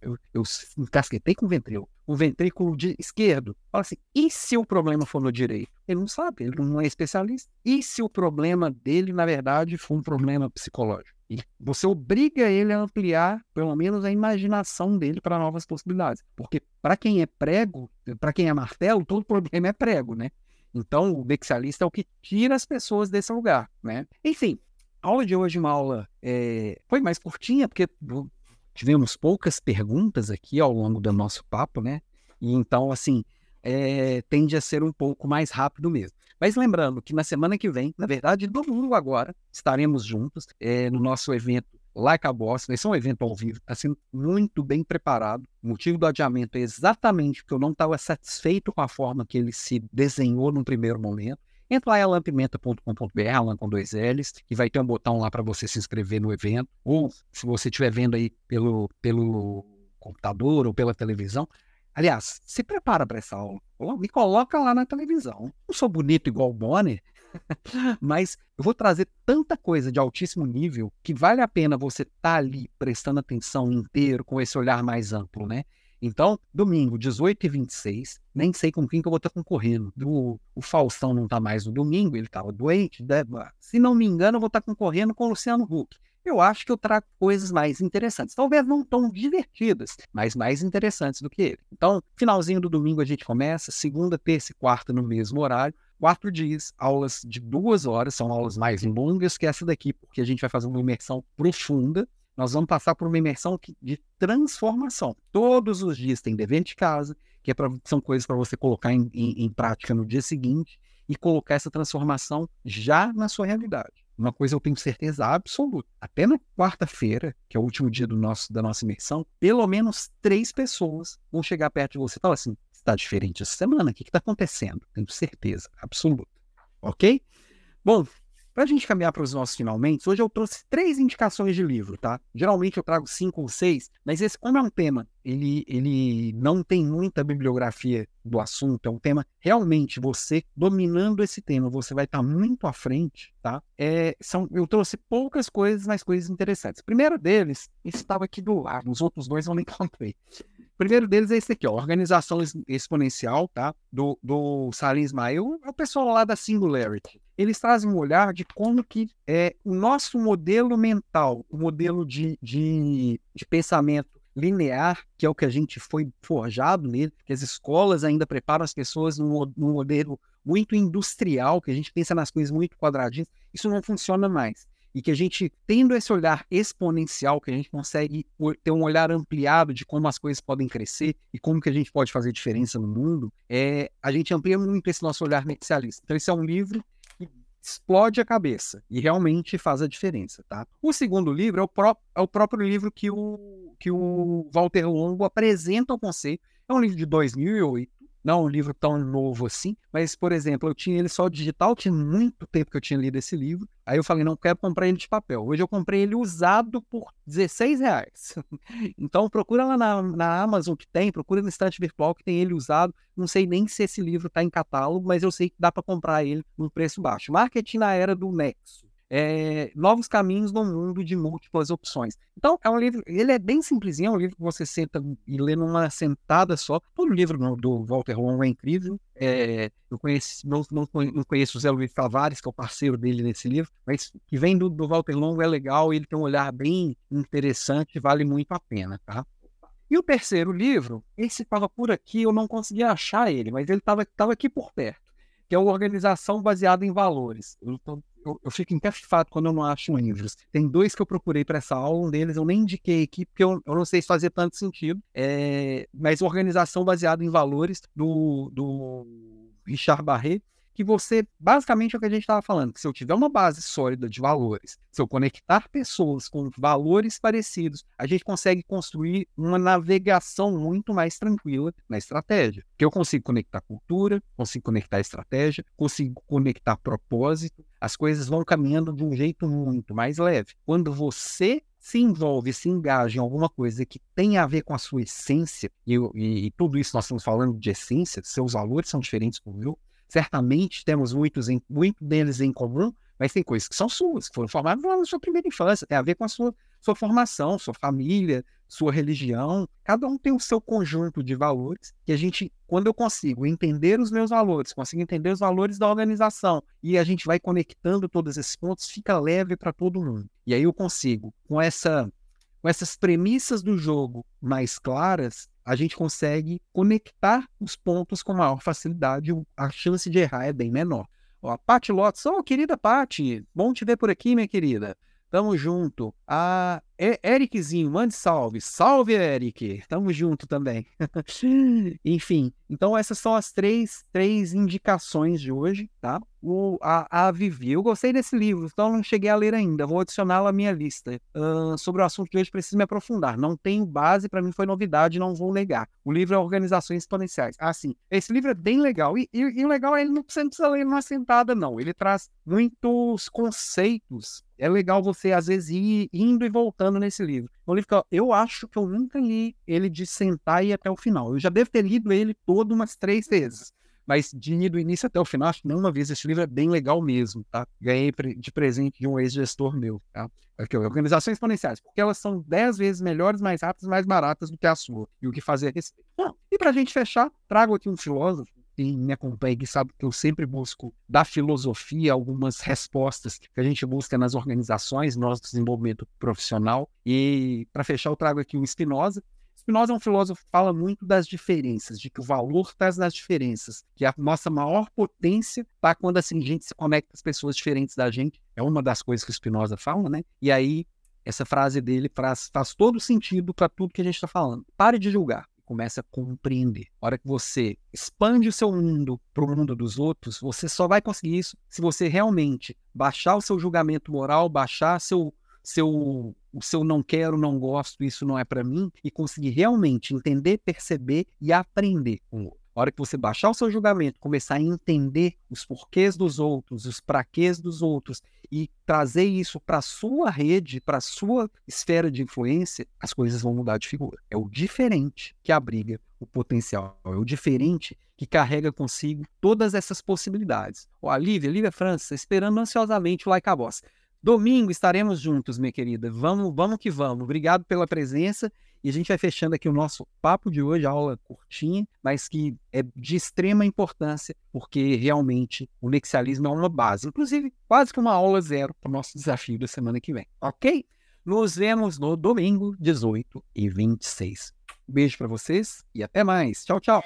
eu, eu encasquetei com o ventrículo, o ventrículo de esquerdo. Fala assim, e se o problema for no direito? Ele não sabe, ele não é especialista. E se o problema dele, na verdade, for um problema psicológico? E você obriga ele a ampliar, pelo menos, a imaginação dele para novas possibilidades. Porque para quem é prego, para quem é martelo, todo problema é prego, né? Então, o vexialista é o que tira as pessoas desse lugar, né? Enfim, A aula de hoje é uma aula é, foi mais curtinha, porque tivemos poucas perguntas aqui ao longo do nosso papo, né? E então, assim, é, tende a ser um pouco mais rápido mesmo. Mas lembrando que na semana que vem, na verdade, domingo agora, estaremos juntos é, no nosso evento Like a Boss. Vai ser um evento ao vivo, está sendo muito bem preparado. O motivo do adiamento é exatamente porque eu não estava satisfeito com a forma que ele se desenhou no primeiro momento. Entra lá em alampimenta.com.br, Alan com dois L's, e vai ter um botão lá para você se inscrever no evento. Ou se você estiver vendo aí pelo, pelo computador ou pela televisão, Aliás, se prepara para essa aula. Me coloca lá na televisão. Não sou bonito igual o Bonner, mas eu vou trazer tanta coisa de altíssimo nível que vale a pena você estar tá ali prestando atenção inteiro, com esse olhar mais amplo, né? Então, domingo, 18 e 26, nem sei com quem que eu vou estar concorrendo. O, o Faustão não está mais no domingo, ele estava doente. Né? Se não me engano, eu vou estar concorrendo com o Luciano Huck eu acho que eu trago coisas mais interessantes. Talvez não tão divertidas, mas mais interessantes do que ele. Então, finalzinho do domingo a gente começa, segunda, terça e quarta no mesmo horário. Quatro dias, aulas de duas horas, são aulas mais longas que essa daqui, porque a gente vai fazer uma imersão profunda. Nós vamos passar por uma imersão de transformação. Todos os dias tem dever de casa, que é pra, são coisas para você colocar em, em, em prática no dia seguinte e colocar essa transformação já na sua realidade. Uma coisa eu tenho certeza absoluta. Até na quarta-feira, que é o último dia do nosso, da nossa imersão, pelo menos três pessoas vão chegar perto de você e falar assim: está diferente essa semana, o que está acontecendo? Tenho certeza absoluta. Ok? Bom, para a gente caminhar para os nossos finalmente, hoje eu trouxe três indicações de livro, tá? Geralmente eu trago cinco ou seis, mas esse, como é um tema, ele, ele não tem muita bibliografia do assunto, é um tema realmente você dominando esse tema, você vai estar tá muito à frente, tá? É, são, eu trouxe poucas coisas, mas coisas interessantes. Primeiro deles estava aqui do lado, os outros dois eu não encontrei. O primeiro deles é esse aqui, ó, Organização Exponencial, tá? Do, do Salim Ismail, é o pessoal lá da Singularity. Eles trazem um olhar de como que é o nosso modelo mental, o modelo de, de, de pensamento linear, que é o que a gente foi forjado nele, que as escolas ainda preparam as pessoas num, num modelo muito industrial, que a gente pensa nas coisas muito quadradinhas, isso não funciona mais e que a gente, tendo esse olhar exponencial, que a gente consegue ter um olhar ampliado de como as coisas podem crescer e como que a gente pode fazer diferença no mundo, é, a gente amplia muito esse nosso olhar mercialista. Então, esse é um livro que explode a cabeça e realmente faz a diferença, tá? O segundo livro é o, pró é o próprio livro que o, que o Walter Longo apresenta ao conceito. É um livro de 2008, não é um livro tão novo assim, mas, por exemplo, eu tinha ele só digital, tinha muito tempo que eu tinha lido esse livro. Aí eu falei, não quero comprar ele de papel. Hoje eu comprei ele usado por 16 reais. então procura lá na, na Amazon que tem, procura no estante virtual que tem ele usado. Não sei nem se esse livro está em catálogo, mas eu sei que dá para comprar ele num preço baixo. Marketing na era do Nexo é, novos caminhos no mundo de múltiplas opções. Então, é um livro, ele é bem simplesinho, é um livro que você senta e lê numa sentada só. Todo livro do Walter Longo é incrível. É, eu conheço, não, não, não, conheço o Zé Luiz Tavares, que é o parceiro dele nesse livro, mas que vem do, do Walter Longo é legal, ele tem um olhar bem interessante, vale muito a pena, tá? E o terceiro livro, esse estava por aqui, eu não conseguia achar ele, mas ele estava aqui por perto, que é uma organização baseada em valores. Eu tô, eu, eu fico encafifado quando eu não acho livros. Tem dois que eu procurei para essa aula, um deles eu nem indiquei aqui, porque eu, eu não sei se fazia tanto sentido, é, mas organização baseada em valores do, do Richard Barret, que você, basicamente é o que a gente estava falando, que se eu tiver uma base sólida de valores, se eu conectar pessoas com valores parecidos, a gente consegue construir uma navegação muito mais tranquila na estratégia. Que eu consigo conectar cultura, consigo conectar estratégia, consigo conectar propósito, as coisas vão caminhando de um jeito muito mais leve. Quando você se envolve, se engaja em alguma coisa que tem a ver com a sua essência, e, e, e tudo isso nós estamos falando de essência, seus valores são diferentes do meu, Certamente temos muitos em, muito deles em comum, mas tem coisas que são suas, que foram formadas lá na sua primeira infância, tem a ver com a sua, sua formação, sua família, sua religião. Cada um tem o seu conjunto de valores que a gente, quando eu consigo entender os meus valores, consigo entender os valores da organização e a gente vai conectando todos esses pontos, fica leve para todo mundo. E aí eu consigo, com essa com essas premissas do jogo mais claras, a gente consegue conectar os pontos com maior facilidade, a chance de errar é bem menor. Ó, a Paty Lotus, ô, oh, querida Paty, bom te ver por aqui, minha querida. Tamo junto. A Ericzinho, mande salve. Salve, Eric. Tamo junto também. Enfim, então essas são as três, três indicações de hoje, tá? O, a, a Vivi. Eu gostei desse livro, então não cheguei a ler ainda. Vou adicioná-lo à minha lista. Uh, sobre o assunto de hoje, preciso me aprofundar. Não tenho base, para mim foi novidade, não vou negar. O livro é Organizações Exponenciais. Ah, sim. Esse livro é bem legal. E, e, e o legal é ele não precisa ler numa sentada, não. Ele traz muitos conceitos. É legal você, às vezes, ir indo e voltando nesse livro. É um livro que eu acho que eu nunca li ele de sentar e ir até o final. Eu já devo ter lido ele todo umas três vezes. Mas de ir do início até o final, acho que nenhuma vez esse livro é bem legal mesmo, tá? Ganhei de presente de um ex-gestor meu, tá? Aqui, organizações exponenciais, porque elas são dez vezes melhores, mais rápidas, mais baratas do que a sua. E o que fazer a respeito. E para a gente fechar, trago aqui um filósofo quem me acompanha que sabe que eu sempre busco da filosofia algumas respostas que a gente busca nas organizações, nosso desenvolvimento profissional. E para fechar, eu trago aqui o Spinoza. Spinoza é um filósofo que fala muito das diferenças, de que o valor está nas diferenças, que a nossa maior potência está quando assim, a gente se conecta com as pessoas diferentes da gente. É uma das coisas que o Spinoza fala, né? E aí, essa frase dele faz, faz todo sentido para tudo que a gente está falando. Pare de julgar começa a compreender. A hora que você expande o seu mundo para o mundo dos outros, você só vai conseguir isso se você realmente baixar o seu julgamento moral, baixar seu seu o seu não quero, não gosto, isso não é para mim e conseguir realmente entender, perceber e aprender com o outro. A hora que você baixar o seu julgamento, começar a entender os porquês dos outros, os praquês dos outros e trazer isso para sua rede, para sua esfera de influência, as coisas vão mudar de figura. É o diferente que abriga o potencial, é o diferente que carrega consigo todas essas possibilidades. Ó, a Lívia, Lívia França, esperando ansiosamente o Like a Boss. Domingo estaremos juntos, minha querida. Vamos, vamos que vamos. Obrigado pela presença e a gente vai fechando aqui o nosso papo de hoje, aula curtinha, mas que é de extrema importância, porque realmente o nexialismo é uma base, inclusive quase que uma aula zero para o nosso desafio da semana que vem, ok? Nos vemos no domingo, 18 e 26. Um beijo para vocês e até mais. Tchau, tchau.